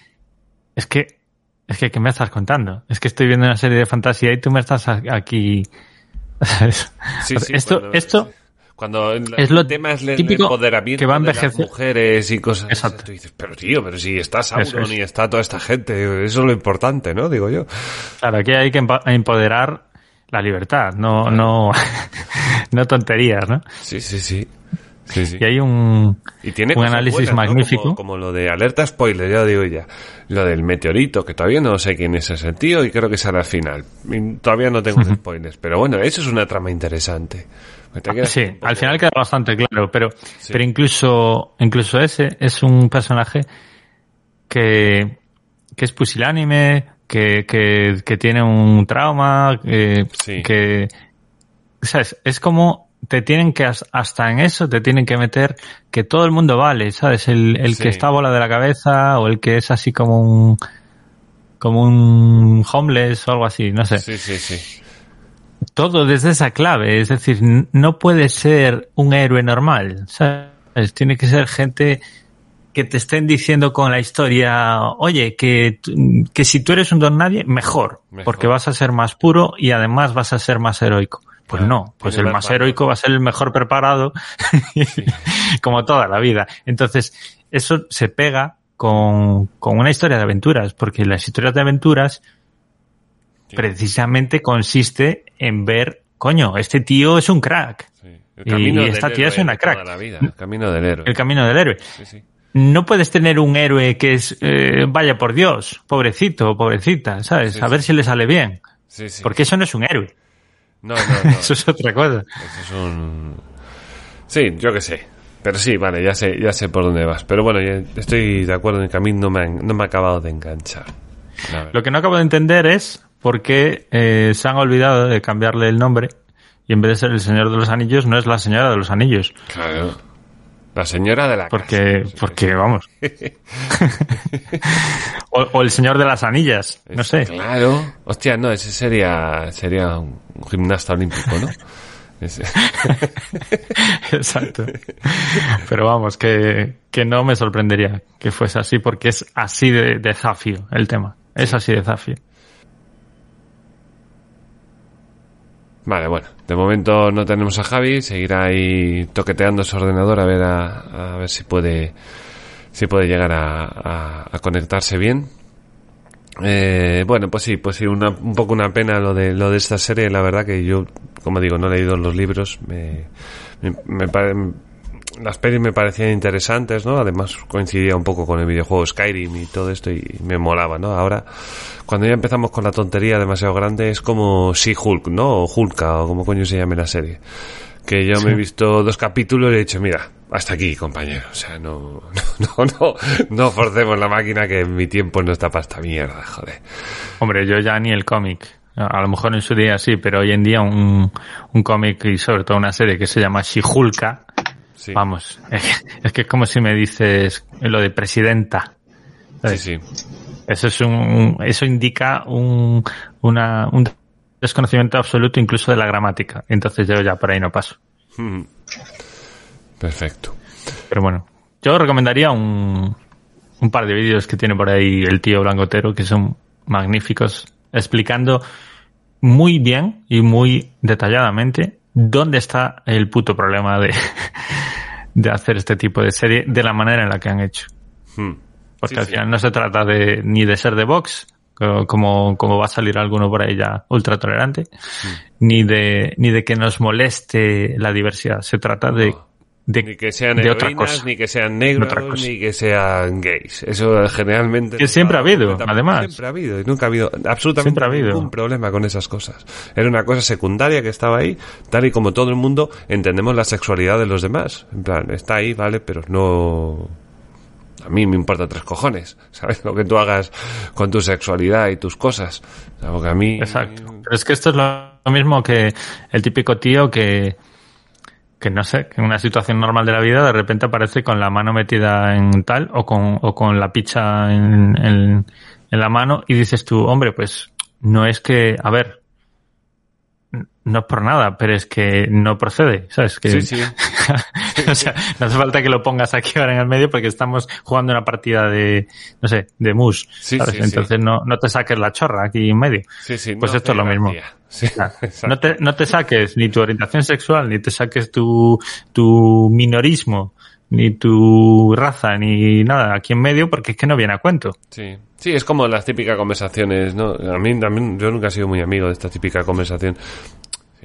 [SPEAKER 3] es que, es que, ¿qué me estás contando? Es que estoy viendo una serie de fantasía y tú me estás aquí, ¿sabes?
[SPEAKER 1] sí, sí,
[SPEAKER 3] esto,
[SPEAKER 1] cuando-
[SPEAKER 3] esto,
[SPEAKER 1] Cuando el,
[SPEAKER 3] Es lo
[SPEAKER 1] tema es el empoderamiento
[SPEAKER 3] que va a
[SPEAKER 1] de las mujeres y cosas
[SPEAKER 3] Exacto.
[SPEAKER 1] tú dices, pero tío, pero si está Sauron
[SPEAKER 3] es.
[SPEAKER 1] y está toda esta gente, eso es lo importante, ¿no? Digo yo.
[SPEAKER 3] claro, aquí hay que empoderar la libertad, no, no, no tonterías, ¿no?
[SPEAKER 1] Sí, sí, sí. Sí, sí.
[SPEAKER 3] Y hay un,
[SPEAKER 1] Y tiene
[SPEAKER 3] un análisis
[SPEAKER 1] buenas, ¿no?
[SPEAKER 3] magnífico.
[SPEAKER 1] Como, como lo de alerta spoiler, ya digo ya. Lo del meteorito, que todavía no sé quién es ese tío y creo que será al final. Y todavía no tengo spoilers. Pero bueno, eso es una trama interesante.
[SPEAKER 3] Sí,
[SPEAKER 1] poco-
[SPEAKER 3] al final queda bastante claro, pero, pero incluso, incluso ese es un personaje que, que es pusilánime, que, que, que tiene un trauma, que,
[SPEAKER 1] Sí.
[SPEAKER 3] que, ¿sabes? Es como te tienen que, as- hasta en eso te tienen que meter que todo el mundo vale, ¿sabes? El, el
[SPEAKER 1] Sí.
[SPEAKER 3] que está a bola de la cabeza o el que es así como un, como un homeless o algo así, no sé
[SPEAKER 1] Sí, sí, sí.
[SPEAKER 3] Todo desde esa clave. Es decir, no puede ser un héroe normal. ¿sabes? Tiene que ser gente que te estén diciendo con la historia, oye, que, que si tú eres un don nadie, mejor,
[SPEAKER 1] Mejor.
[SPEAKER 3] porque vas a ser más puro y además vas a ser más heroico. Pues
[SPEAKER 1] Claro,
[SPEAKER 3] no, pues el
[SPEAKER 1] más
[SPEAKER 3] heroico va a ser el mejor preparado, como toda la vida. Entonces, eso se pega con, con una historia de aventuras, porque las historias de aventuras
[SPEAKER 1] Sí.
[SPEAKER 3] precisamente consiste en ver, coño, este tío es un crack.
[SPEAKER 1] Sí.
[SPEAKER 3] Y esta tía es una crack.
[SPEAKER 1] la vida, el camino del héroe.
[SPEAKER 3] El camino del héroe.
[SPEAKER 1] Sí.
[SPEAKER 3] No puedes tener un héroe que es, eh, vaya por Dios, pobrecito o pobrecita, ¿sabes? A ver si le sale bien. Porque eso no es un héroe.
[SPEAKER 1] No, no, no.
[SPEAKER 3] Eso es otra cosa.
[SPEAKER 1] Eso es un... Sí, yo qué sé. Pero sí, vale, ya sé, ya sé por dónde vas. Pero bueno, estoy de acuerdo en que a mí no me, han- no me ha acabado de enganchar.
[SPEAKER 3] Lo que no acabo de entender es por qué eh, se han olvidado de cambiarle el nombre y en vez de ser el Señor de los Anillos no es la Señora de los Anillos.
[SPEAKER 1] Claro. La señora de la
[SPEAKER 3] Porque,
[SPEAKER 1] casa.
[SPEAKER 3] porque vamos. o, o el Señor de las Anillas, no
[SPEAKER 1] Es-
[SPEAKER 3] sé.
[SPEAKER 1] Claro. Hostia, no, ese sería, sería un gimnasta olímpico, ¿no?
[SPEAKER 3] Exacto. Pero vamos, que, que no me sorprendería que fuese así porque es así de, de zafio el tema. Es así de zafio.
[SPEAKER 1] Vale, bueno, de momento no tenemos a Javi, seguirá ahí toqueteando su ordenador a ver a, ver si puede si puede llegar a, conectarse bien. Eh, bueno, pues sí, pues sí, una- un poco una pena lo de lo de esta serie, la verdad que yo, como digo, no he leído los libros, me, me, me las pelis me parecían interesantes, ¿no? Además coincidía un poco con el videojuego Skyrim y todo esto y me molaba, ¿no? Ahora, cuando ya empezamos con la tontería demasiado grande, es como She-Hulk, ¿no? O Hulka, o como coño se llame la serie. Que yo me he visto dos capítulos y he dicho, mira, hasta aquí, compañero. O sea, no, no, no, no forcemos la máquina que mi tiempo no está para esta mierda, joder.
[SPEAKER 3] Hombre, yo ya ni el cómic. A lo mejor en su día sí, pero hoy en día un, un cómic y sobre todo una serie que se llama Shihulka,
[SPEAKER 1] Sí,
[SPEAKER 3] vamos, es que, es como si me dices lo de presidenta.
[SPEAKER 1] sí, sí.
[SPEAKER 3] Eso es un, eso indica un, una, un desconocimiento absoluto incluso de la gramática. Entonces yo ya por ahí no paso.
[SPEAKER 1] Mm. Perfecto.
[SPEAKER 3] Pero bueno, yo recomendaría un, un par de vídeos que tiene por ahí el tío Blancotero que son magníficos, explicando muy bien y muy detalladamente dónde está el puto problema de, de hacer este tipo de serie de la manera en la que han hecho.
[SPEAKER 1] Mm.
[SPEAKER 3] Porque
[SPEAKER 1] Sí,
[SPEAKER 3] al
[SPEAKER 1] sí.
[SPEAKER 3] final no se trata de ni de ser de Vox, co- como, como va a salir alguno por ahí ya ultra tolerante, ni de, ni de que nos moleste la diversidad. Se trata de. De,
[SPEAKER 1] Ni que sean
[SPEAKER 3] de otra cosa.
[SPEAKER 1] ni que sean negros, ni que sean gays. Eso generalmente...
[SPEAKER 3] Que siempre ha habido, además.
[SPEAKER 1] Siempre ha habido, y nunca ha habido absolutamente
[SPEAKER 3] Siempre ha habido.
[SPEAKER 1] ningún problema con esas cosas. Era una cosa secundaria que estaba ahí, tal y como todo el mundo entendemos la sexualidad de los demás. En plan, está ahí, vale, pero no... A mí me importa tres cojones, ¿sabes? Lo que tú hagas con tu sexualidad y tus cosas. Algo que a mí...
[SPEAKER 3] Exacto. Pero es que esto es lo mismo que el típico tío que, que no sé, que en una situación normal de la vida de repente aparece con la mano metida en tal o con, o con la picha en, en, en la mano y dices tú, hombre, pues no es que, a ver, no es por nada, pero es que no procede, ¿sabes? Que,
[SPEAKER 1] Sí, sí.
[SPEAKER 3] o sea, no hace falta que lo pongas aquí ahora en el medio porque estamos jugando una partida de, no sé, de mus,
[SPEAKER 1] Sí,
[SPEAKER 3] ¿sabes?
[SPEAKER 1] sí, sí.
[SPEAKER 3] Entonces no, no te saques la chorra aquí en medio.
[SPEAKER 1] Sí, sí,
[SPEAKER 3] Pues
[SPEAKER 1] no
[SPEAKER 3] esto es lo mismo. No te, no te saques ni tu orientación sexual, ni te saques tu, tu minorismo, ni tu raza, ni nada aquí en medio, porque es que no viene a cuento.
[SPEAKER 1] Sí. Sí, es como las típicas conversaciones, ¿no? A mí también, yo nunca he sido muy amigo de esta típica conversación.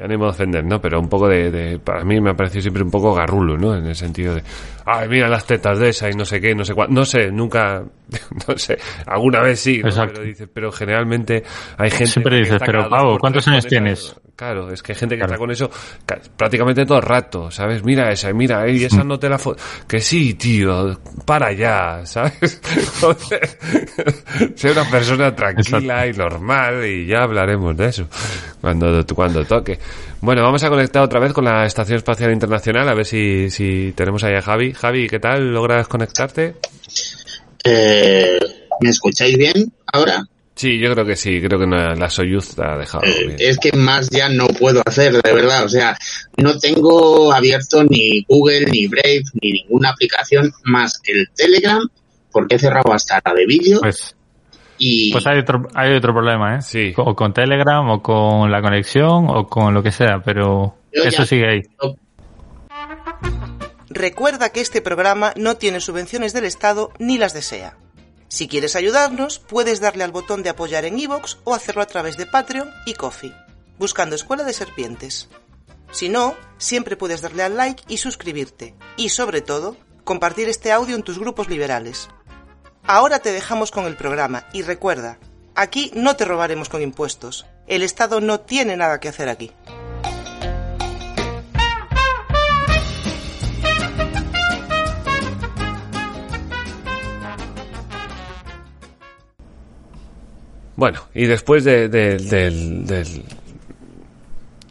[SPEAKER 1] Ánimo de ofender, ¿no? Pero un poco de, de- para mí me ha parecido siempre un poco garrulo, ¿no? En el sentido de, ay, mira las tetas de esa y no sé qué, no sé cuál, no sé, nunca, no sé, alguna vez sí, ¿no? Pero dices, pero generalmente hay gente
[SPEAKER 3] Siempre
[SPEAKER 1] que
[SPEAKER 3] dices,
[SPEAKER 1] está
[SPEAKER 3] pero Pavo, ¿cuántos años
[SPEAKER 1] esa-
[SPEAKER 3] tienes?
[SPEAKER 1] Claro, es que hay gente que
[SPEAKER 3] Claro.
[SPEAKER 1] está con eso ca- prácticamente todo el rato, ¿sabes? Mira esa, mira, y
[SPEAKER 3] Mm.
[SPEAKER 1] esa no te la Que sí, tío, para ya, ¿sabes? Joder. Sé una persona tranquila y normal y ya hablaremos de eso cuando, cuando toque. Bueno, vamos a conectar otra vez con la Estación Espacial Internacional a ver si, si tenemos ahí a Javi. Javi, ¿qué tal? ¿Logras conectarte?
[SPEAKER 2] Eh, ¿Me escucháis bien ahora?
[SPEAKER 1] Sí, yo creo que sí, creo que no- la Soyuz ha dejado
[SPEAKER 2] Eh,
[SPEAKER 1] bien.
[SPEAKER 2] es que más ya no puedo hacer, de verdad. O sea, no tengo abierto ni Google, ni Brave, ni ninguna aplicación más que el Telegram, porque he cerrado hasta la de vídeo.
[SPEAKER 3] Pues,
[SPEAKER 2] y
[SPEAKER 3] pues hay otro, hay otro problema, ¿eh?
[SPEAKER 1] Sí.
[SPEAKER 3] O con Telegram, o con la conexión, o con lo que sea, pero
[SPEAKER 2] Yo
[SPEAKER 3] eso
[SPEAKER 2] ya-
[SPEAKER 3] sigue ahí.
[SPEAKER 6] Recuerda que este programa no tiene subvenciones del Estado ni las desea. Si quieres ayudarnos, puedes darle al botón de apoyar en iVoox o hacerlo a través de Patreon y Coffee, buscando Escuela de Serpientes. Si no, siempre puedes darle al like y suscribirte. Y sobre todo, compartir este audio en tus grupos liberales. Ahora te dejamos con el programa y recuerda, aquí no te robaremos con impuestos. El Estado no tiene nada que hacer aquí.
[SPEAKER 1] Bueno, y después de- de- del, del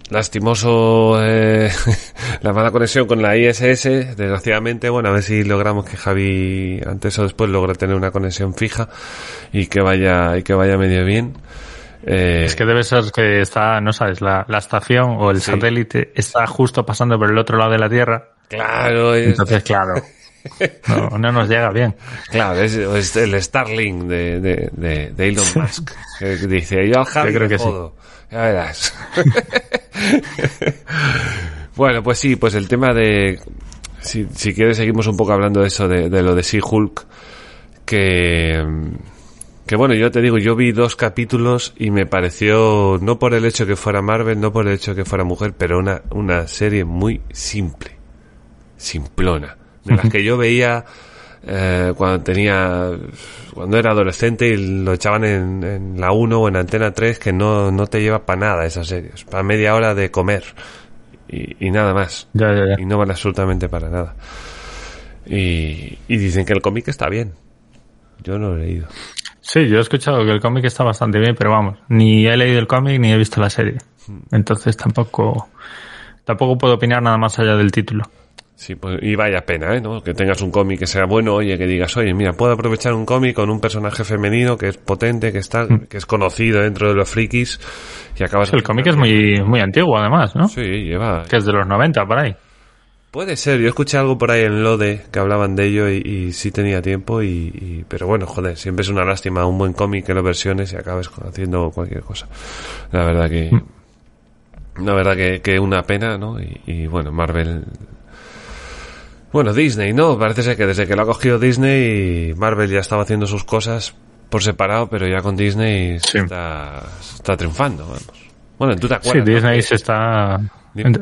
[SPEAKER 1] lastimoso eh, la mala conexión con la ISS, desgraciadamente, bueno, a ver si logramos que Javi antes o después logre tener una conexión fija y que vaya y que vaya medio bien. Eh,
[SPEAKER 3] Es que debe ser que está, no sabes, la, la estación o el
[SPEAKER 1] Sí.
[SPEAKER 3] satélite está justo pasando por el otro lado de la Tierra.
[SPEAKER 1] claro, es,
[SPEAKER 3] Entonces, claro, no, no nos llega bien.
[SPEAKER 1] claro, es, es el Starlink de, de, de, de Elon Musk. Que dice, yo al Javi
[SPEAKER 3] Yo creo que sí.
[SPEAKER 1] jodo". Ya verás. bueno, pues sí, pues el tema de... Si, si quieres seguimos un poco hablando de eso, de, de lo de She-Hulk, que... Que bueno, yo te digo, yo vi dos capítulos y me pareció, no por el hecho que fuera Marvel, no por el hecho que fuera mujer, pero una, una serie muy simple, simplona, de las que yo veía eh, cuando tenía, cuando era adolescente y lo echaban en, en la 1 o en Antena 3, que no, no te lleva para nada esas series, para media hora de comer y, y nada más.
[SPEAKER 3] Ya, ya, ya.
[SPEAKER 1] Y no vale absolutamente para nada. Y, y dicen que el cómic está bien. Yo no lo he leído.
[SPEAKER 3] Sí, yo he escuchado que el cómic está bastante bien, pero vamos, ni he leído el cómic ni he visto la serie. Entonces tampoco, tampoco puedo opinar nada más allá del título.
[SPEAKER 1] Sí, pues, y vaya pena, ¿eh? ¿no? Que tengas un cómic que sea bueno, oye, que digas, oye, mira, puedo aprovechar un cómic con un personaje femenino que es potente, que está, que es conocido dentro de los frikis, y acabas...
[SPEAKER 3] El cómic es muy, muy antiguo además, ¿no?
[SPEAKER 1] Sí, lleva...
[SPEAKER 3] Que es de los 90 por ahí.
[SPEAKER 1] Puede ser, yo escuché algo por ahí en Lode que hablaban de ello y, y sí tenía tiempo, y, y- pero bueno, joder, siempre es una lástima un buen cómic que lo versiones y acabes haciendo cualquier cosa. La verdad que... La verdad que, que una pena, ¿no? Y, y bueno, Marvel Bueno, Disney, ¿no? Parece ser que desde que lo ha cogido Disney, Marvel ya estaba haciendo sus cosas por separado, pero ya con Disney se
[SPEAKER 3] Sí.
[SPEAKER 1] está, se está triunfando, vamos. Bueno, tú te
[SPEAKER 3] Sí,
[SPEAKER 1] acuerdas. ¿no?
[SPEAKER 3] Disney se está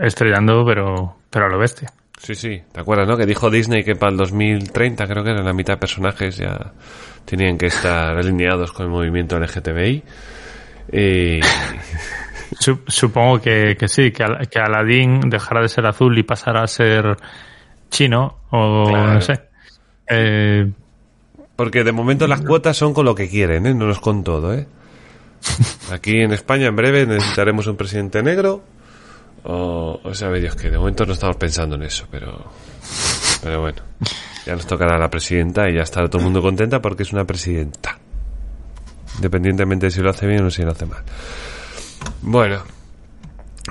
[SPEAKER 3] estrellando, pero, pero a lo bestia.
[SPEAKER 1] Sí, sí, ¿te acuerdas, no? Que dijo Disney que para el 2030, creo que era la mitad de personajes ya tenían que estar alineados con el movimiento LGTBI. Y
[SPEAKER 3] Su- supongo que, que sí, que, Al- que Aladdin dejará de ser azul y pasará a ser chino, o
[SPEAKER 1] Claro.
[SPEAKER 3] no sé. Eh,
[SPEAKER 1] porque de momento las cuotas son con lo que quieren, ¿eh? No nos con todo, ¿eh? Aquí en España en breve necesitaremos un presidente negro. O, o sabe Dios que de momento no estamos pensando en eso, pero pero bueno, ya nos tocará la presidenta y ya estará todo el mundo contenta porque es una presidenta. Independientemente de si lo hace bien o si lo hace mal. Bueno.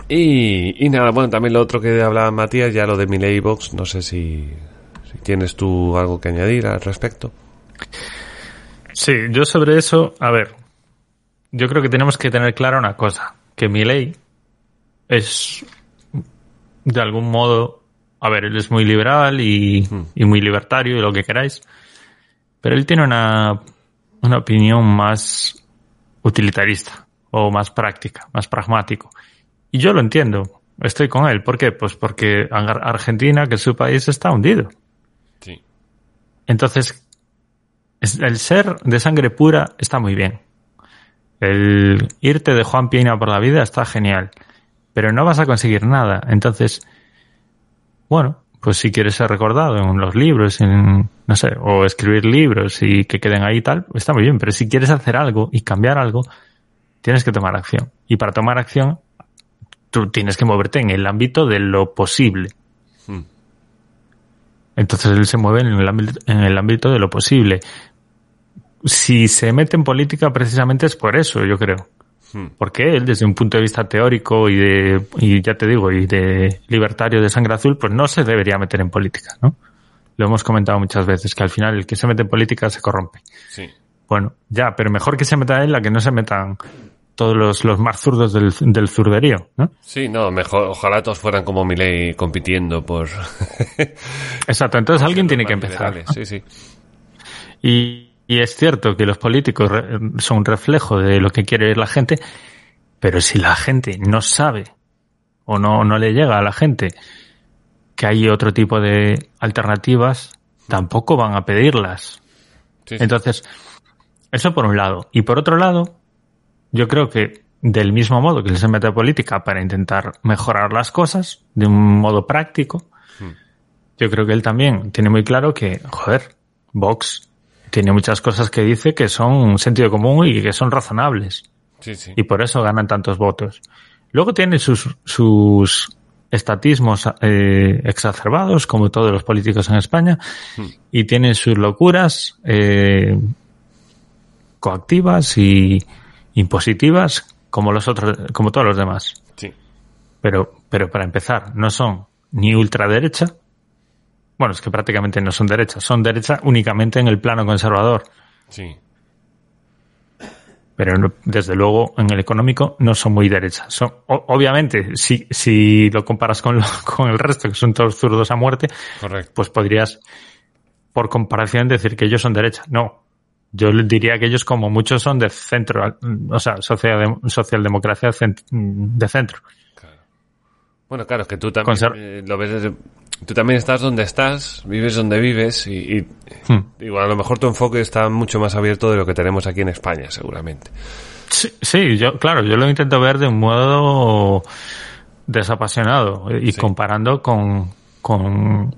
[SPEAKER 1] Y, y nada, bueno, también lo otro que hablaba Matías, ya lo de Miley Box, no sé si, si tienes tú algo que añadir al respecto.
[SPEAKER 3] sí, yo sobre eso, a ver, yo creo que tenemos que tener clara una cosa, que Milei es de algún modo, a ver, él es muy liberal y, y muy libertario y lo que queráis, pero él tiene una, una opinión más utilitarista o más práctica, más pragmático. Y yo lo entiendo, estoy con él. ¿Por qué? Pues porque Ar- Argentina, que es su país, está hundido.
[SPEAKER 1] Sí.
[SPEAKER 3] Entonces, es- el ser de sangre pura está muy bien. El irte de Juan Piena por la vida está genial. Pero no vas a conseguir nada. Entonces, bueno, pues si quieres ser recordado en los libros, en, no sé, o escribir libros y que queden ahí y tal, está muy bien. Pero si quieres hacer algo y cambiar algo, tienes que tomar acción. Y para tomar acción, tú tienes que moverte en el ámbito de lo posible.
[SPEAKER 1] Hmm.
[SPEAKER 3] Entonces él se mueve en el ámbito, en el ámbito de lo posible. si se mete en política precisamente es por eso, yo creo.
[SPEAKER 1] Hmm.
[SPEAKER 3] Porque él, desde un punto de vista teórico y de, y ya te digo, y de libertario de sangre azul, pues no se debería meter en política, ¿no? Lo hemos comentado muchas veces, que al final el que se mete en política se corrompe.
[SPEAKER 1] Sí.
[SPEAKER 3] Bueno, ya, pero mejor que se meta él a que no se metan todos los, los más zurdos del, del zurderío, ¿no?
[SPEAKER 1] Sí, no, mejor, ojalá todos fueran como Milei compitiendo por...
[SPEAKER 3] Exacto, entonces alguien tiene que empezar.
[SPEAKER 1] Sí, sí.
[SPEAKER 3] Y, y es cierto que los políticos re- son un reflejo de lo que quiere la gente, pero si la gente no sabe o no, no le llega a la gente que hay otro tipo de alternativas, tampoco van a pedirlas.
[SPEAKER 1] Sí, sí.
[SPEAKER 3] Entonces, eso por un lado. Y por otro lado, yo creo que del mismo modo que se mete a política para intentar mejorar las cosas de un modo práctico, yo creo que él también tiene muy claro que, joder, Vox tiene muchas cosas que dice que son sentido común y que son razonables.
[SPEAKER 1] Sí, sí.
[SPEAKER 3] Y por eso ganan tantos votos. Luego tiene sus, sus estatismos eh, exacerbados, como todos los políticos en España, y tiene sus locuras eh, coactivas y impositivas, como los otros, como todos los demás.
[SPEAKER 1] Sí.
[SPEAKER 3] Pero, pero para empezar, no son ni ultraderecha, bueno, es que prácticamente no son derecha, son derecha únicamente en el plano conservador.
[SPEAKER 1] Sí.
[SPEAKER 3] pero no- desde luego en el económico no son muy derechas. Son, o- obviamente, si, si lo comparas con, lo- con el resto, que son todos zurdos a muerte,
[SPEAKER 1] Correcto.
[SPEAKER 3] pues podrías, por comparación, decir que ellos son derechas. No. Yo diría que ellos, como muchos, son de centro, o sea, social, socialdemocracia de centro.
[SPEAKER 1] Bueno, claro, es que tú también eh, lo ves desde- Tú también estás donde estás, vives donde vives y, y
[SPEAKER 3] Hmm.
[SPEAKER 1] digo, a lo mejor tu enfoque está mucho más abierto de lo que tenemos aquí en España, seguramente.
[SPEAKER 3] Sí, sí, yo, claro, yo lo intento ver de un modo desapasionado y
[SPEAKER 1] Sí.
[SPEAKER 3] comparando con, con,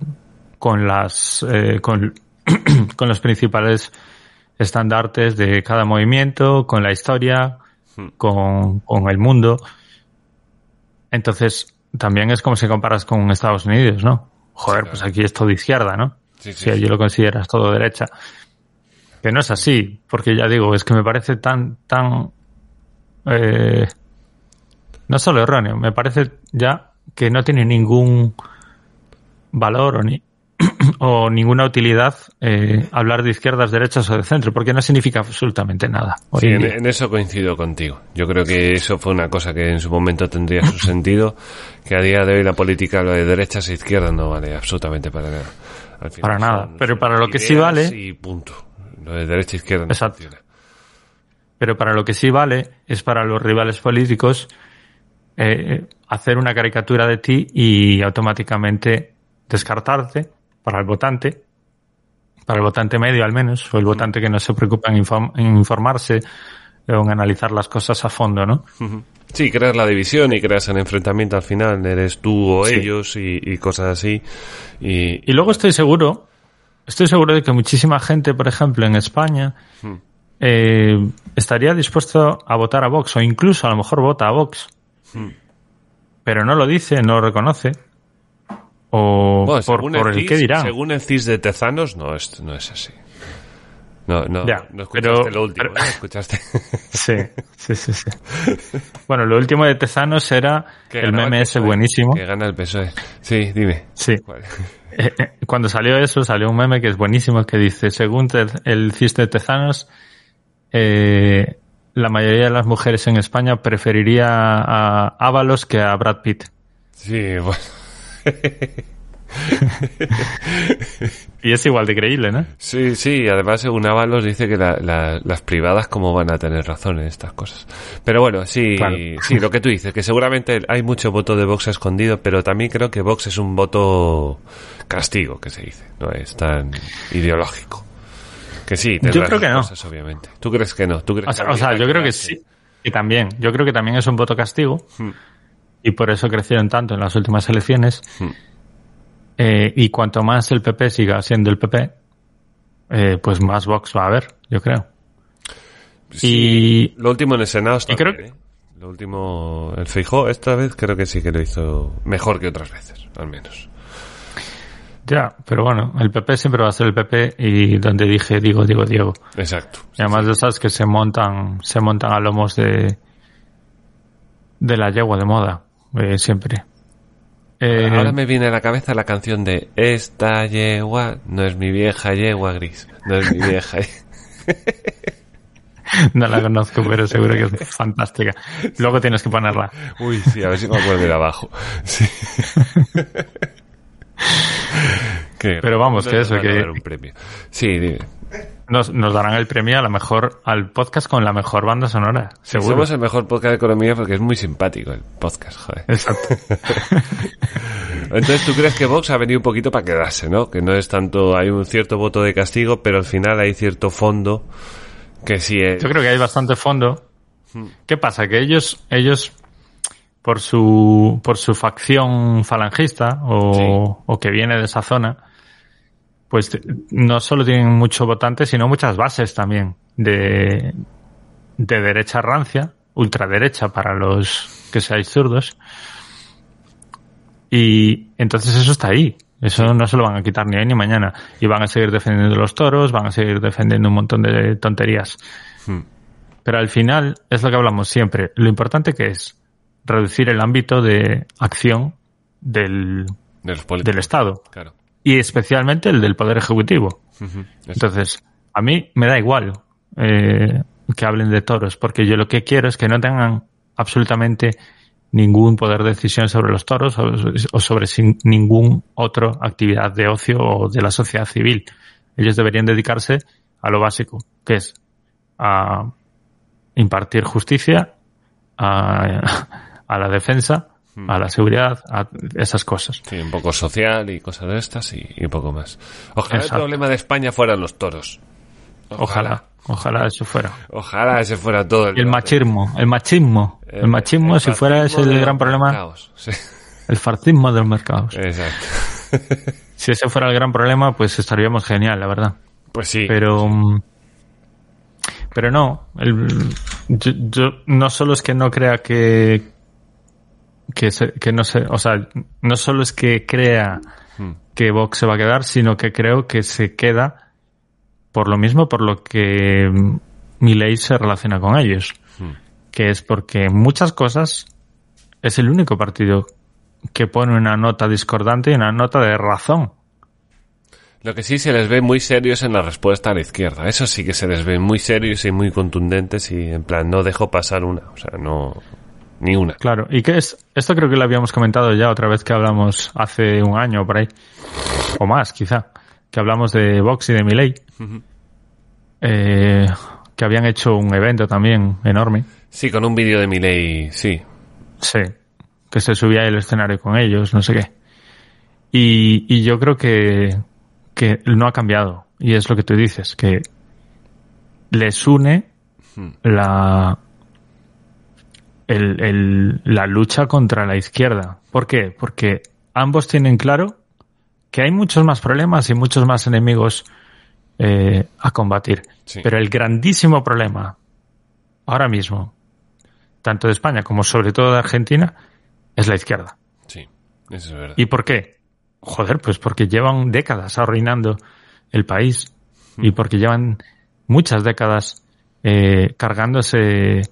[SPEAKER 3] con las, eh, con, con los principales estandartes de cada movimiento, con la historia,
[SPEAKER 1] Hmm.
[SPEAKER 3] con, con el mundo. Entonces, también es como si comparas con Estados Unidos, ¿no? Joder,
[SPEAKER 1] Sí,
[SPEAKER 3] pues aquí es todo izquierda, ¿no?
[SPEAKER 1] Sí, sí,
[SPEAKER 3] si allí lo consideras todo derecha. Que no es así, porque ya digo, es que me parece tan, tan, eh, no solo erróneo, me parece ya que no tiene ningún valor o, ni, o ninguna utilidad eh, hablar de izquierdas, derechas o de centro, porque no significa absolutamente nada.
[SPEAKER 1] Sí,
[SPEAKER 3] en
[SPEAKER 1] eso coincido contigo. Yo creo que eso fue una cosa que en su momento tendría su sentido, que a día de hoy la política, lo de derechas e izquierdas, no vale absolutamente para nada. Al final
[SPEAKER 3] Para nada. Pero para lo que sí vale-
[SPEAKER 1] Y punto. Lo de derecha e izquierda no
[SPEAKER 3] Exacto.
[SPEAKER 1] funciona.
[SPEAKER 3] Pero para lo que sí vale es para los rivales políticos eh, hacer una caricatura de ti y automáticamente descartarte para el votante, para el votante medio al menos, o el votante que no se preocupa en, inform- en informarse o en analizar las cosas a fondo, ¿no?
[SPEAKER 1] Sí, creas la división y creas el enfrentamiento al final, eres tú o
[SPEAKER 3] Sí.
[SPEAKER 1] ellos y, y cosas así. Y,
[SPEAKER 3] Y luego estoy seguro, estoy seguro de que muchísima gente, por ejemplo, en España, eh, estaría dispuesto a votar a Vox o incluso a lo mejor vota a Vox. Pero no lo dice, no lo reconoce. O
[SPEAKER 1] Bueno,
[SPEAKER 3] por,
[SPEAKER 1] el
[SPEAKER 3] el
[SPEAKER 1] CIS,
[SPEAKER 3] dirán.
[SPEAKER 1] según el CIS de Tezanos, no es, no es así. No, no,
[SPEAKER 3] Ya,
[SPEAKER 1] no escuchaste
[SPEAKER 3] pero-
[SPEAKER 1] lo último,
[SPEAKER 3] pero-
[SPEAKER 1] ¿no? Escuchaste.
[SPEAKER 3] Sí, sí, sí, sí. bueno, lo último de Tezanos era
[SPEAKER 1] Que
[SPEAKER 3] el meme ese
[SPEAKER 1] PSOE,
[SPEAKER 3] buenísimo.
[SPEAKER 1] Que gana el PSOE. Sí, dime.
[SPEAKER 3] Sí. Eh, eh, Cuando salió eso, salió un meme que es buenísimo que dice, según te- el CIS de Tezanos, eh, la mayoría de las mujeres en España preferiría a Ábalos que a Brad Pitt.
[SPEAKER 1] Sí, bueno.
[SPEAKER 3] Y es igual de creíble, ¿no?
[SPEAKER 1] Sí, sí, además según Ábalos dice que la- la- las privadas cómo van a tener razón en estas cosas. Pero bueno, sí,
[SPEAKER 3] Claro.
[SPEAKER 1] sí, lo que tú dices, que seguramente hay mucho voto de Vox escondido, pero también creo que Vox es un voto castigo, que se dice, no es tan ideológico. Que sí,
[SPEAKER 3] Yo creo que no.
[SPEAKER 1] cosas, obviamente. ¿Tú crees que no? ¿Tú crees
[SPEAKER 3] O sea,
[SPEAKER 1] que
[SPEAKER 3] o sea,
[SPEAKER 1] habría
[SPEAKER 3] yo creo que sí. Y también, yo creo que también es un voto castigo.
[SPEAKER 1] Hmm.
[SPEAKER 3] Y por eso crecieron tanto en las últimas elecciones.
[SPEAKER 1] Hmm.
[SPEAKER 3] Eh, y cuanto más el PP siga siendo el PP, eh, pues más Vox va a haber, yo creo.
[SPEAKER 1] Sí,
[SPEAKER 3] Y-
[SPEAKER 1] lo último en el Senado está
[SPEAKER 3] y creo
[SPEAKER 1] bien, ¿eh? Lo último, el Feijó esta vez creo que sí que lo hizo mejor que otras veces, al menos.
[SPEAKER 3] Ya, pero bueno, el PP siempre va a ser el PP y donde dije digo, digo, Diego.
[SPEAKER 1] Exacto.
[SPEAKER 3] Y además de esas que se montan, se montan a lomos de, de la yegua de moda, eh, siempre. Eh,
[SPEAKER 1] Ahora me viene a la cabeza la canción de Esta yegua no es mi vieja yegua gris. No es mi vieja.
[SPEAKER 3] No la conozco, pero seguro que es fantástica. Luego tienes que ponerla.
[SPEAKER 1] Uy, sí, a ver si me acuerdo de abajo. Sí.
[SPEAKER 3] Pero vamos, que eso, que-
[SPEAKER 1] un premio. Sí, dime.
[SPEAKER 3] Nos, nos darán el premio a la mejor, al podcast con la mejor banda sonora. Seguro.
[SPEAKER 1] Somos el mejor podcast de economía porque es muy simpático el podcast, joder.
[SPEAKER 3] Exacto.
[SPEAKER 1] Entonces tú crees que Vox ha venido un poquito para quedarse, ¿no? Que no es tanto, hay un cierto voto de castigo, pero al final hay cierto fondo que sí es...
[SPEAKER 3] Yo creo que hay bastante fondo. ¿Qué pasa? Que ellos, ellos, por su, por su facción falangista o, o que viene de esa zona, pues te- no solo tienen mucho votante, sino muchas bases también de, de derecha rancia, ultraderecha para los que seáis zurdos. Y entonces eso está ahí. Eso no se lo van a quitar ni hoy ni mañana. Y van a seguir defendiendo los toros, van a seguir defendiendo un montón de tonterías.
[SPEAKER 1] Hmm.
[SPEAKER 3] Pero al final es lo que hablamos siempre. Lo importante que es reducir el ámbito de acción del,
[SPEAKER 1] de
[SPEAKER 3] del Estado.
[SPEAKER 1] Claro.
[SPEAKER 3] Y especialmente el del Poder Ejecutivo. Entonces, a mí me da igual eh, que hablen de toros, porque yo lo que quiero es que no tengan absolutamente ningún poder de decisión sobre los toros o, o sobre sin, ningún otra actividad de ocio o de la sociedad civil. Ellos deberían dedicarse a lo básico, que es a impartir justicia, a, a la defensa, a la seguridad, a esas cosas.
[SPEAKER 1] Sí, un poco social y cosas de estas y, y un poco más. Ojalá
[SPEAKER 3] Exacto.
[SPEAKER 1] el problema de España fueran los toros.
[SPEAKER 3] Ojalá, ojalá eso fuera.
[SPEAKER 1] Ojalá ese fuera todo el
[SPEAKER 3] el machismo, el machismo, el machismo,
[SPEAKER 1] el
[SPEAKER 3] si fuera ese el gran problema.
[SPEAKER 1] Sí.
[SPEAKER 3] el fascismo de los mercados.
[SPEAKER 1] Exacto.
[SPEAKER 3] Si ese fuera el gran problema, pues estaríamos genial, la verdad.
[SPEAKER 1] Pues sí.
[SPEAKER 3] Pero, pero no, yo, yo no solo es que no crea que, que, se- que no sé, o sea, no solo es que crea
[SPEAKER 1] Hmm.
[SPEAKER 3] que Vox se va a quedar, sino que creo que se queda por lo mismo, por lo que Milei se relaciona con ellos.
[SPEAKER 1] Hmm.
[SPEAKER 3] Que es porque en muchas cosas es el único partido que pone una nota discordante y una nota de razón.
[SPEAKER 1] Lo que sí se les ve muy serios en la respuesta a la izquierda. Eso sí que se les ve muy serios y muy contundentes y en plan no dejo pasar una. O sea, no... Ni una.
[SPEAKER 3] Claro, y que es, esto creo que lo habíamos comentado ya otra vez que hablamos hace un año por ahí, o más quizá, que hablamos de Vox y de Milei, eh, que habían hecho un evento también enorme,
[SPEAKER 1] Sí, con un vídeo de Milei, sí.
[SPEAKER 3] sí, que se subía al escenario con ellos, no sé qué. Y, y yo creo que, que no ha cambiado, y es lo que tú dices, que les une
[SPEAKER 1] Hmm.
[SPEAKER 3] la, el, el- la lucha contra la izquierda. ¿Por qué? Porque ambos tienen claro que hay muchos más problemas y muchos más enemigos eh, a combatir.
[SPEAKER 1] Sí.
[SPEAKER 3] Pero el grandísimo problema ahora mismo, tanto de España como sobre todo de Argentina, es la izquierda.
[SPEAKER 1] Sí, eso es verdad.
[SPEAKER 3] ¿Y por qué? Joder, pues porque llevan décadas arruinando el país y porque llevan muchas décadas eh, cargándose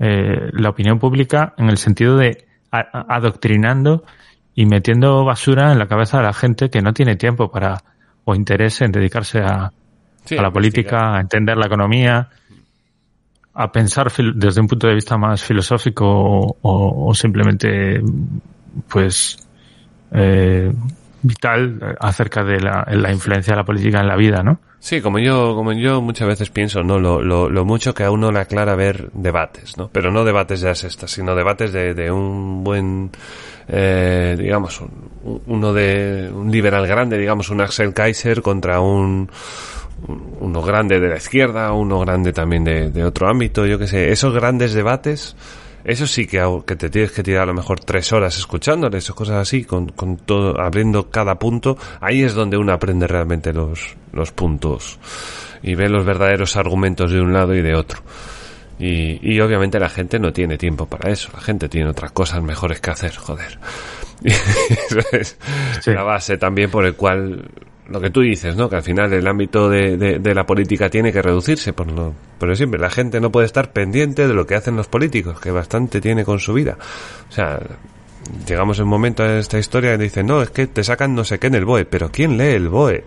[SPEAKER 3] eh, la opinión pública en el sentido de adoctrinando y metiendo basura en la cabeza de la gente que no tiene tiempo para o interés en dedicarse a,
[SPEAKER 1] Sí,
[SPEAKER 3] a la política, a entender la economía, a pensar desde un punto de vista más filosófico o, o- o simplemente, pues, eh, vital acerca de la, la influencia de la política en la vida, ¿no?
[SPEAKER 1] Sí, como yo, como yo muchas veces pienso, ¿no? Lo, lo, lo mucho que a uno le aclara ver debates, ¿no? Pero no debates de las estas, sino debates de, de un buen, eh, digamos, un- uno de, un liberal grande, digamos, un Axel Kaiser contra un, un- uno grande de la izquierda, uno grande también de, de otro ámbito, yo qué sé. Esos grandes debates, eso sí que, que te tienes que tirar a lo mejor tres horas escuchándoles o cosas así, con, con todo, abriendo cada punto. Ahí es donde uno aprende realmente los, los puntos y ve los verdaderos argumentos de un lado y de otro. Y, y obviamente la gente no tiene tiempo para eso, la gente tiene otras cosas mejores que hacer, joder. Eso es
[SPEAKER 3] Sí.
[SPEAKER 1] la base también por el cual lo que tú dices, ¿no? Que al final el ámbito de, de- de la política tiene que reducirse, por lo, pero siempre la gente no puede estar pendiente de lo que hacen los políticos, que bastante tiene con su vida. O sea, llegamos en un momento en esta historia y dicen, no, es que te sacan no sé qué en el BOE, pero ¿quién lee el BOE?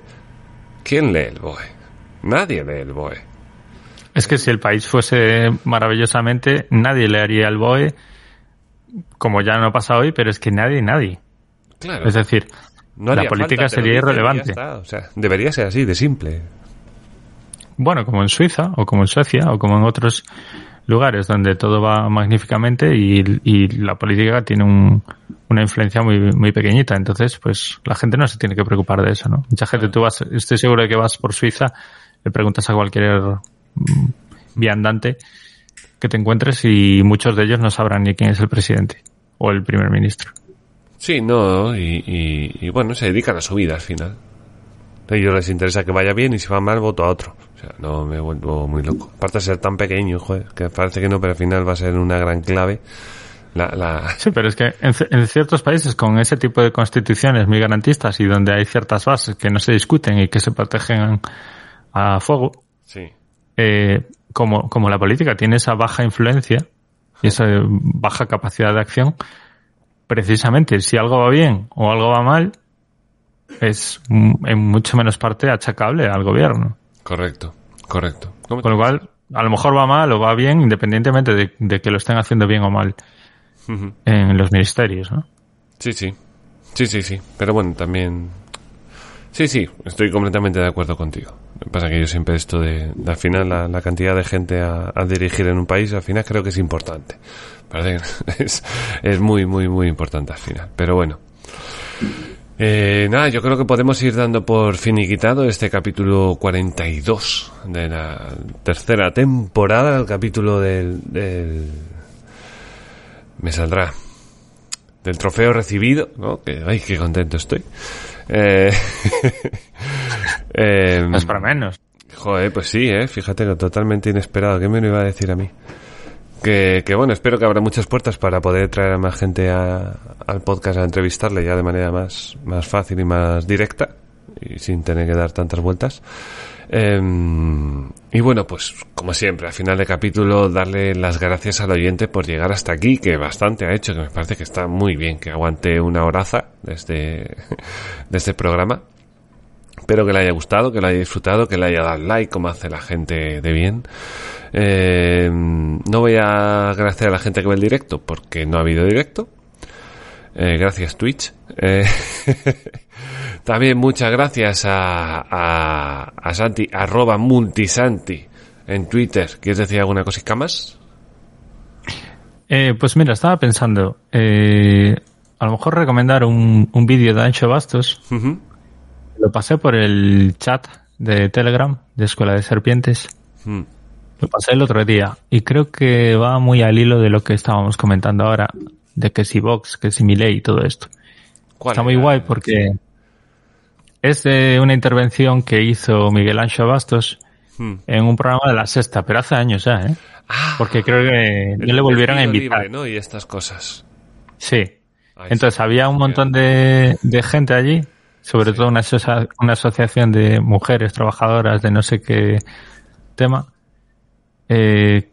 [SPEAKER 1] ¿Quién lee el BOE? Nadie lee el BOE.
[SPEAKER 3] Es que si el país fuese maravillosamente, nadie le haría el BOE, como ya no pasa hoy, pero es que nadie, nadie.
[SPEAKER 1] Claro.
[SPEAKER 3] Es decir,
[SPEAKER 1] no
[SPEAKER 3] la política
[SPEAKER 1] falta,
[SPEAKER 3] sería irrelevante.
[SPEAKER 1] O sea, debería ser así, de simple.
[SPEAKER 3] bueno, como en Suiza, o como en Suecia, o como en otros lugares donde todo va magníficamente y, y la política tiene un- una influencia muy, muy pequeñita. Entonces, pues la gente no se tiene que preocupar de eso, ¿no? Mucha gente, tú vas, estoy seguro de que vas por Suiza, le preguntas a cualquier mm, viandante que te encuentres y muchos de ellos no sabrán ni quién es el presidente o el primer ministro.
[SPEAKER 1] Sí, no, y, y- y bueno, se dedican a su vida al final. A ellos les interesa que vaya bien y si va mal, voto a otro. O sea, no me vuelvo muy loco. Aparte de ser tan pequeño, joder, que parece que no, pero al final va a ser una gran clave. La, la...
[SPEAKER 3] Sí, pero es que en ciertos países con ese tipo de constituciones muy garantistas y donde hay ciertas bases que no se discuten y que se protegen a fuego,
[SPEAKER 1] Sí,
[SPEAKER 3] eh, como, como la política tiene esa baja influencia y esa baja capacidad de acción, precisamente si algo va bien o algo va mal, es en mucho menos parte achacable al gobierno.
[SPEAKER 1] correcto, correcto. ¿Cómo te-
[SPEAKER 3] Con lo cual, a lo mejor va mal o va bien independientemente de, de que lo estén haciendo bien o mal en los ministerios, ¿no?
[SPEAKER 1] Sí, sí. Sí, sí, sí. Pero bueno, también... Sí, sí, estoy completamente de acuerdo contigo. Pasa que yo siempre esto de, al final la, cantidad de gente a, dirigir en un país, al final creo que es importante. Parece es, es muy, muy, muy importante al final. Pero bueno. Eh, nada, yo creo que podemos ir dando por finiquitado este capítulo 42 de la tercera temporada, el capítulo del, del me saldrá del trofeo recibido, ¿no? Que, ay, qué contento estoy. Eh, eh,
[SPEAKER 3] No es para menos.
[SPEAKER 1] Joder, pues sí, ¿eh? Fíjate que totalmente inesperado. ¿Qué me lo iba a decir a mí? Que, que bueno, espero que habrá muchas puertas para poder traer a más gente a- al podcast a entrevistarle ya de manera más, más fácil y más directa y sin tener que dar tantas vueltas. Em, y bueno, pues como siempre, al final de capítulo, darle las gracias al oyente por llegar hasta aquí, que bastante ha hecho, que me parece que está muy bien, que aguante una horaza de este, de este programa. Espero que le haya gustado, que lo haya disfrutado, que le haya dado like, como hace la gente de bien. Eh, no voy a agradecer a la gente que ve el directo, porque no ha habido directo. Eh, gracias Twitch. Eh, también muchas gracias a, a, a Santi, arroba multisanti en Twitter. ¿Quieres decir alguna cosita más?
[SPEAKER 3] Eh, pues mira, estaba pensando, eh, a lo mejor recomendar un, un vídeo de Ancho Bastos. Lo pasé por el chat de Telegram de Escuela de Serpientes.
[SPEAKER 1] Mm.
[SPEAKER 3] Lo pasé el otro día y creo que va muy al hilo de lo que estábamos comentando ahora, de que si Vox, que si Milei y todo esto.
[SPEAKER 1] ¿Cuál
[SPEAKER 3] Está muy guay porque es de una intervención que hizo Miguel Ancho Bastos
[SPEAKER 1] Mm.
[SPEAKER 3] en un programa de la sexta, pero hace años ya, ¿eh?
[SPEAKER 1] Ah,
[SPEAKER 3] Porque creo que no le volvieron a invitar.
[SPEAKER 1] libre, ¿no? Y estas cosas.
[SPEAKER 3] Sí. Entonces
[SPEAKER 1] sí.
[SPEAKER 3] había un montón de, de gente allí, sobre todo una, una asociación de mujeres trabajadoras de no sé qué tema, eh,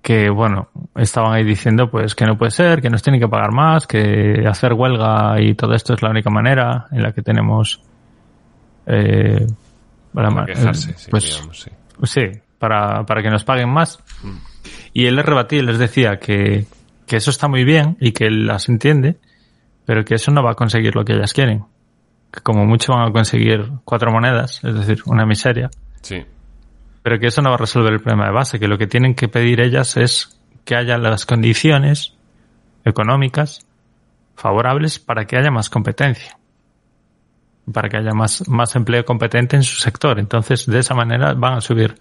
[SPEAKER 3] que bueno, estaban ahí diciendo pues que no puede ser, que nos tienen que pagar más, que hacer huelga y todo esto es la única manera en la que tenemos eh, para
[SPEAKER 1] Para
[SPEAKER 3] ma-
[SPEAKER 1] quejarse,
[SPEAKER 3] eh,
[SPEAKER 1] sí,
[SPEAKER 3] pues,
[SPEAKER 1] digamos, sí.
[SPEAKER 3] Sí, para, para que nos paguen más. Y él les rebatía y les decía que, que eso está muy bien y que él las entiende, pero que eso no va a conseguir lo que ellas quieren. Que como mucho van a conseguir cuatro monedas, es decir, una miseria,
[SPEAKER 1] Sí.
[SPEAKER 3] pero que eso no va a resolver el problema de base, que lo que tienen que pedir ellas es que haya las condiciones económicas favorables para que haya más competencia, para que haya más, más empleo competente en su sector. Entonces, de esa manera van a subir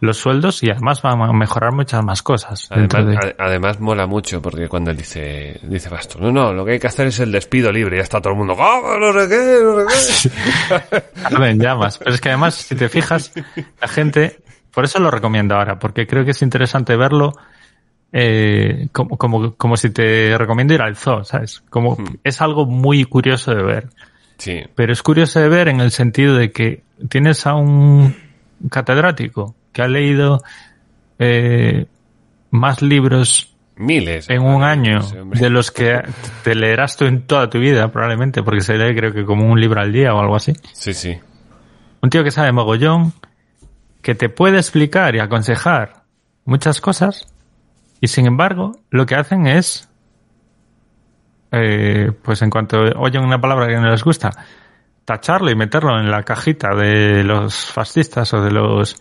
[SPEAKER 3] los sueldos y además van a mejorar muchas más cosas.
[SPEAKER 1] Además,
[SPEAKER 3] de-
[SPEAKER 1] ade- además mola mucho porque cuando él dice, dice Bastos, no, no, lo que hay que hacer es el despido libre. Ya está todo el mundo, ¡ah, no sé qué, no sé qué!
[SPEAKER 3] En llamas. Pero es que además, si te fijas, la gente, por eso lo recomiendo ahora, porque creo que es interesante verlo eh, como, como, como si te recomiendo ir al zoo, ¿sabes? Como es algo muy curioso de ver.
[SPEAKER 1] Sí.
[SPEAKER 3] Pero es curioso de ver en el sentido de que tienes a un catedrático que ha leído eh, más libros
[SPEAKER 1] Miles.
[SPEAKER 3] en un año
[SPEAKER 1] hombre.
[SPEAKER 3] de los que te leerás tú en toda tu vida, probablemente, porque se lee creo que como un libro al día o algo así.
[SPEAKER 1] Sí, sí.
[SPEAKER 3] Un tío que sabe mogollón, que te puede explicar y aconsejar muchas cosas, y sin embargo, lo que hacen es, eh, pues en cuanto oyen una palabra que no les gusta, tacharlo y meterlo en la cajita de los fascistas o de los,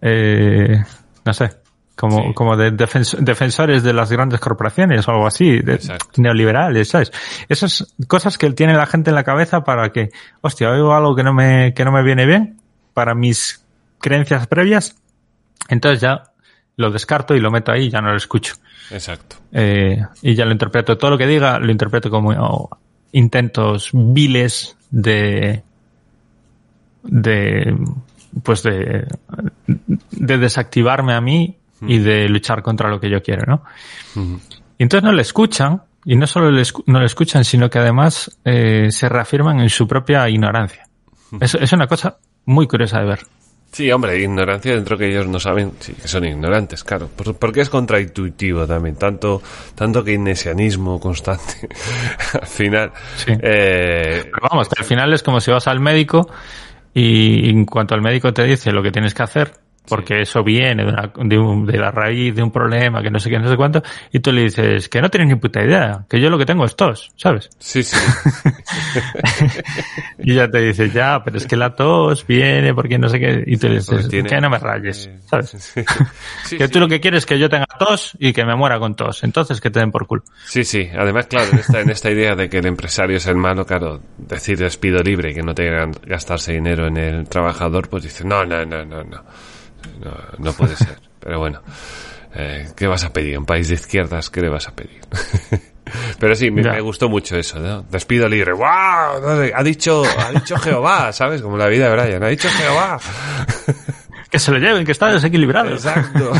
[SPEAKER 3] eh, no sé, como,
[SPEAKER 1] Sí.
[SPEAKER 3] como de defens- defensores de las grandes corporaciones o algo así, de neoliberales, ¿sabes? Esas cosas que tiene la gente en la cabeza para que, hostia, oigo algo que no me, que no me viene bien para mis creencias previas, entonces ya lo descarto y lo meto ahí y ya no lo escucho.
[SPEAKER 1] Exacto.
[SPEAKER 3] Eh, y ya lo interpreto. Todo lo que diga lo interpreto como oh, intentos viles de, de, pues de, de desactivarme a mí y de luchar contra lo que yo quiero, ¿no? Y entonces no le escuchan, y no solo le no le escuchan, sino que además eh, se reafirman en su propia ignorancia. Es, es una cosa muy curiosa de ver.
[SPEAKER 1] Sí, hombre, ignorancia dentro que ellos no saben, sí, que son ignorantes, claro. Por- Porque es contraintuitivo también, tanto, tanto keynesianismo constante. Al final,
[SPEAKER 3] Sí.
[SPEAKER 1] eh,
[SPEAKER 3] Pero vamos, que al final es como si vas al médico y en cuanto el médico te dice lo que tienes que hacer, porque eso viene de, una- de, un- de la raíz de un problema, que no sé qué, no sé cuánto, y tú le dices que no tienes ni puta idea, que yo lo que tengo es tos, ¿sabes?
[SPEAKER 1] sí, sí,
[SPEAKER 3] Y ya te dice, ya, pero es que la tos viene porque no sé qué, y tú le dices,
[SPEAKER 1] tiene-
[SPEAKER 3] que no me rayes, ¿sabes?
[SPEAKER 1] sí,
[SPEAKER 3] que tú lo que quieres es que yo tenga tos y que me muera con tos, entonces que te den por culo.
[SPEAKER 1] Sí, sí. Además, claro, en esta, en esta idea de que el empresario es el malo, claro, decir despido libre que no tenga que gastarse dinero en el trabajador, pues dice, no, no, no, no, no, no, no puede ser. Pero bueno, eh, ¿qué vas a pedir? Un país de izquierdas, ¿qué le vas a pedir? Pero sí, me, gustó mucho eso, ¿no? Despido libre. ¡Wow! No sé, ha dicho, ha dicho Jehová, ¿sabes? Como la vida de Brian. Ha dicho Jehová.
[SPEAKER 3] Que se lo lleven, que está desequilibrado.
[SPEAKER 1] Exacto.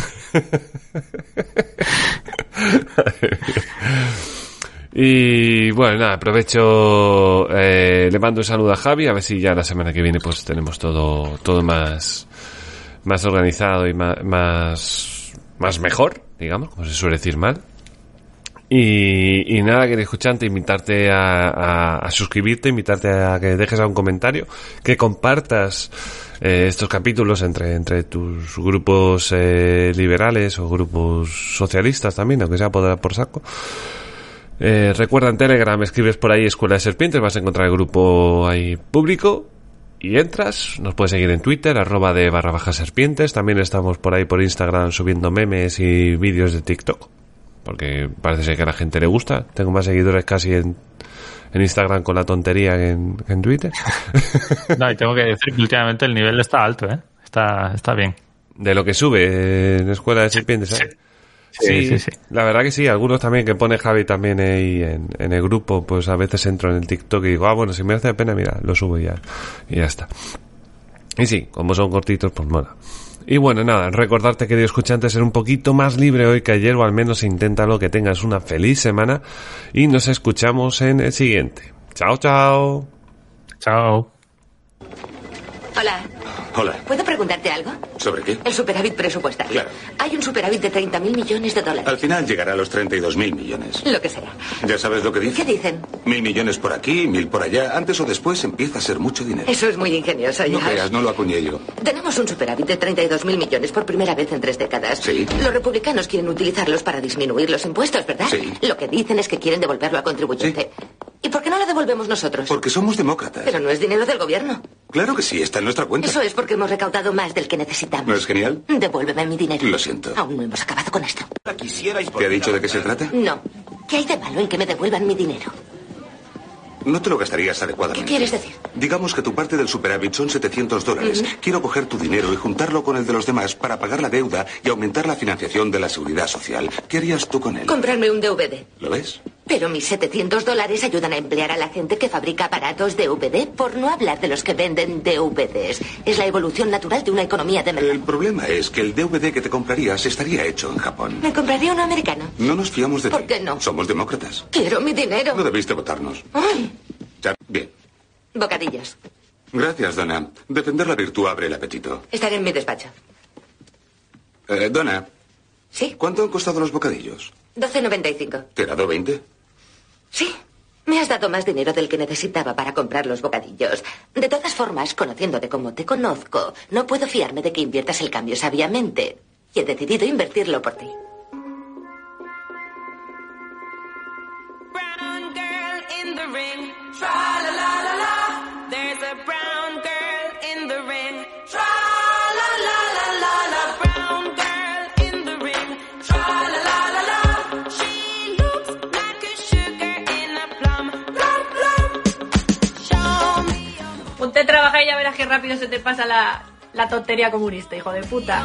[SPEAKER 1] y bueno, nada, aprovecho, eh, le mando un saludo a Javi, a ver si ya la semana que viene pues tenemos todo, todo más, más organizado y más, más, más mejor, digamos, como se suele decir mal. Y, y nada, querido escuchante, invitarte a, a- suscribirte, invitarte a que dejes un comentario, que compartas eh, estos capítulos entre, entre tus grupos eh, liberales o grupos socialistas también, aunque sea por, por saco. Eh, recuerda en Telegram, escribes por ahí Escuela de Serpientes, vas a encontrar el grupo ahí público y entras. Nos puedes seguir en Twitter, arroba de barra baja serpientes. También estamos por ahí por Instagram subiendo memes y vídeos de TikTok. Porque parece ser que a la gente le gusta. Tengo más seguidores casi en, en Instagram con la tontería que en, que en Twitter.
[SPEAKER 3] No, y tengo que decir que últimamente el nivel está alto, ¿eh? Está, está bien.
[SPEAKER 1] De lo que sube en Escuela de Serpientes, ¿sabes?
[SPEAKER 3] Sí, sí, sí.
[SPEAKER 1] La verdad que sí, algunos también que pone Javi también ahí en, en el grupo, pues a veces entro en el TikTok y digo, ah, bueno, si me hace la pena, mira, lo subo y ya, y ya está. Y sí, como son cortitos, pues mola. Y bueno, nada, recordarte, querido escuchante, ser un poquito más libre hoy que ayer, o al menos inténtalo, que tengas una feliz semana, y nos escuchamos en el siguiente. Chao, chao.
[SPEAKER 3] Chao.
[SPEAKER 7] Hola,
[SPEAKER 8] Hola.
[SPEAKER 7] ¿puedo preguntarte algo?
[SPEAKER 8] ¿Sobre qué?
[SPEAKER 7] El superávit presupuestario.
[SPEAKER 8] Claro.
[SPEAKER 7] Hay un superávit de 30.000 millones de dólares.
[SPEAKER 8] Al final llegará a los 32.000 millones.
[SPEAKER 7] Lo que sea.
[SPEAKER 8] ¿Ya sabes lo que
[SPEAKER 7] ¿Qué
[SPEAKER 8] dice?
[SPEAKER 7] dicen?
[SPEAKER 8] Mil millones por aquí, mil por allá. Antes o después empieza a ser mucho dinero.
[SPEAKER 7] Eso es muy ingenioso,
[SPEAKER 8] No
[SPEAKER 7] ya.
[SPEAKER 8] creas, no lo acuñé yo.
[SPEAKER 7] Tenemos un superávit de 32.000 millones por primera vez en tres décadas.
[SPEAKER 8] Sí.
[SPEAKER 7] Los republicanos quieren utilizarlos para disminuir los impuestos, ¿verdad?
[SPEAKER 8] Sí.
[SPEAKER 7] Lo que dicen es que quieren devolverlo al contribuyente. ¿Y por qué no lo devolvemos nosotros?
[SPEAKER 8] Porque somos demócratas.
[SPEAKER 7] Pero no es dinero del gobierno.
[SPEAKER 8] Claro que sí, está en nuestra cuenta.
[SPEAKER 7] Eso es porque hemos recaudado más del que necesitamos.
[SPEAKER 8] ¿No es genial?
[SPEAKER 7] Devuélveme mi dinero.
[SPEAKER 8] Lo siento.
[SPEAKER 7] Aún no hemos acabado con esto.
[SPEAKER 8] ¿Te ha dicho de qué se trata?
[SPEAKER 7] No. ¿Qué hay de malo en que me devuelvan mi dinero?
[SPEAKER 8] No te lo gastarías
[SPEAKER 7] ¿Qué
[SPEAKER 8] adecuadamente.
[SPEAKER 7] quieres decir?
[SPEAKER 8] Digamos que tu parte del superávit son 700 dólares. Quiero coger tu dinero y juntarlo con el de los demás para pagar la deuda y aumentar la financiación de la seguridad social. ¿Qué harías tú con él?
[SPEAKER 7] Comprarme un DVD.
[SPEAKER 8] ¿Lo ves?
[SPEAKER 7] Pero mis 700 dólares ayudan a emplear a la gente que fabrica aparatos DVD, por no hablar de los que venden DVDs. Es la evolución natural de una economía de mercado.
[SPEAKER 8] El problema es que el DVD que te comprarías estaría hecho en Japón.
[SPEAKER 7] Me compraría uno americano.
[SPEAKER 8] No nos fiamos de
[SPEAKER 7] ¿Por
[SPEAKER 8] ti.
[SPEAKER 7] qué no?
[SPEAKER 8] Somos demócratas.
[SPEAKER 7] Quiero mi dinero.
[SPEAKER 8] No debiste votarnos.
[SPEAKER 7] Ay,
[SPEAKER 8] Ya, bien.
[SPEAKER 7] bocadillos.
[SPEAKER 8] Gracias, Donna. Defender la virtud abre el apetito.
[SPEAKER 7] Estaré en mi despacho.
[SPEAKER 8] Eh, Donna.
[SPEAKER 7] ¿Sí?
[SPEAKER 8] ¿Cuánto han costado los bocadillos?
[SPEAKER 7] 12.95.
[SPEAKER 8] ¿Te he dado 20?
[SPEAKER 7] Sí. Me has dado más dinero del que necesitaba para comprar los bocadillos. De todas formas, conociéndote como te conozco, no puedo fiarme de que inviertas el cambio sabiamente. Y he decidido invertirlo por ti.
[SPEAKER 9] brown girl in the ring.
[SPEAKER 10] Ya verás qué rápido se te pasa la, la tontería comunista, hijo de puta.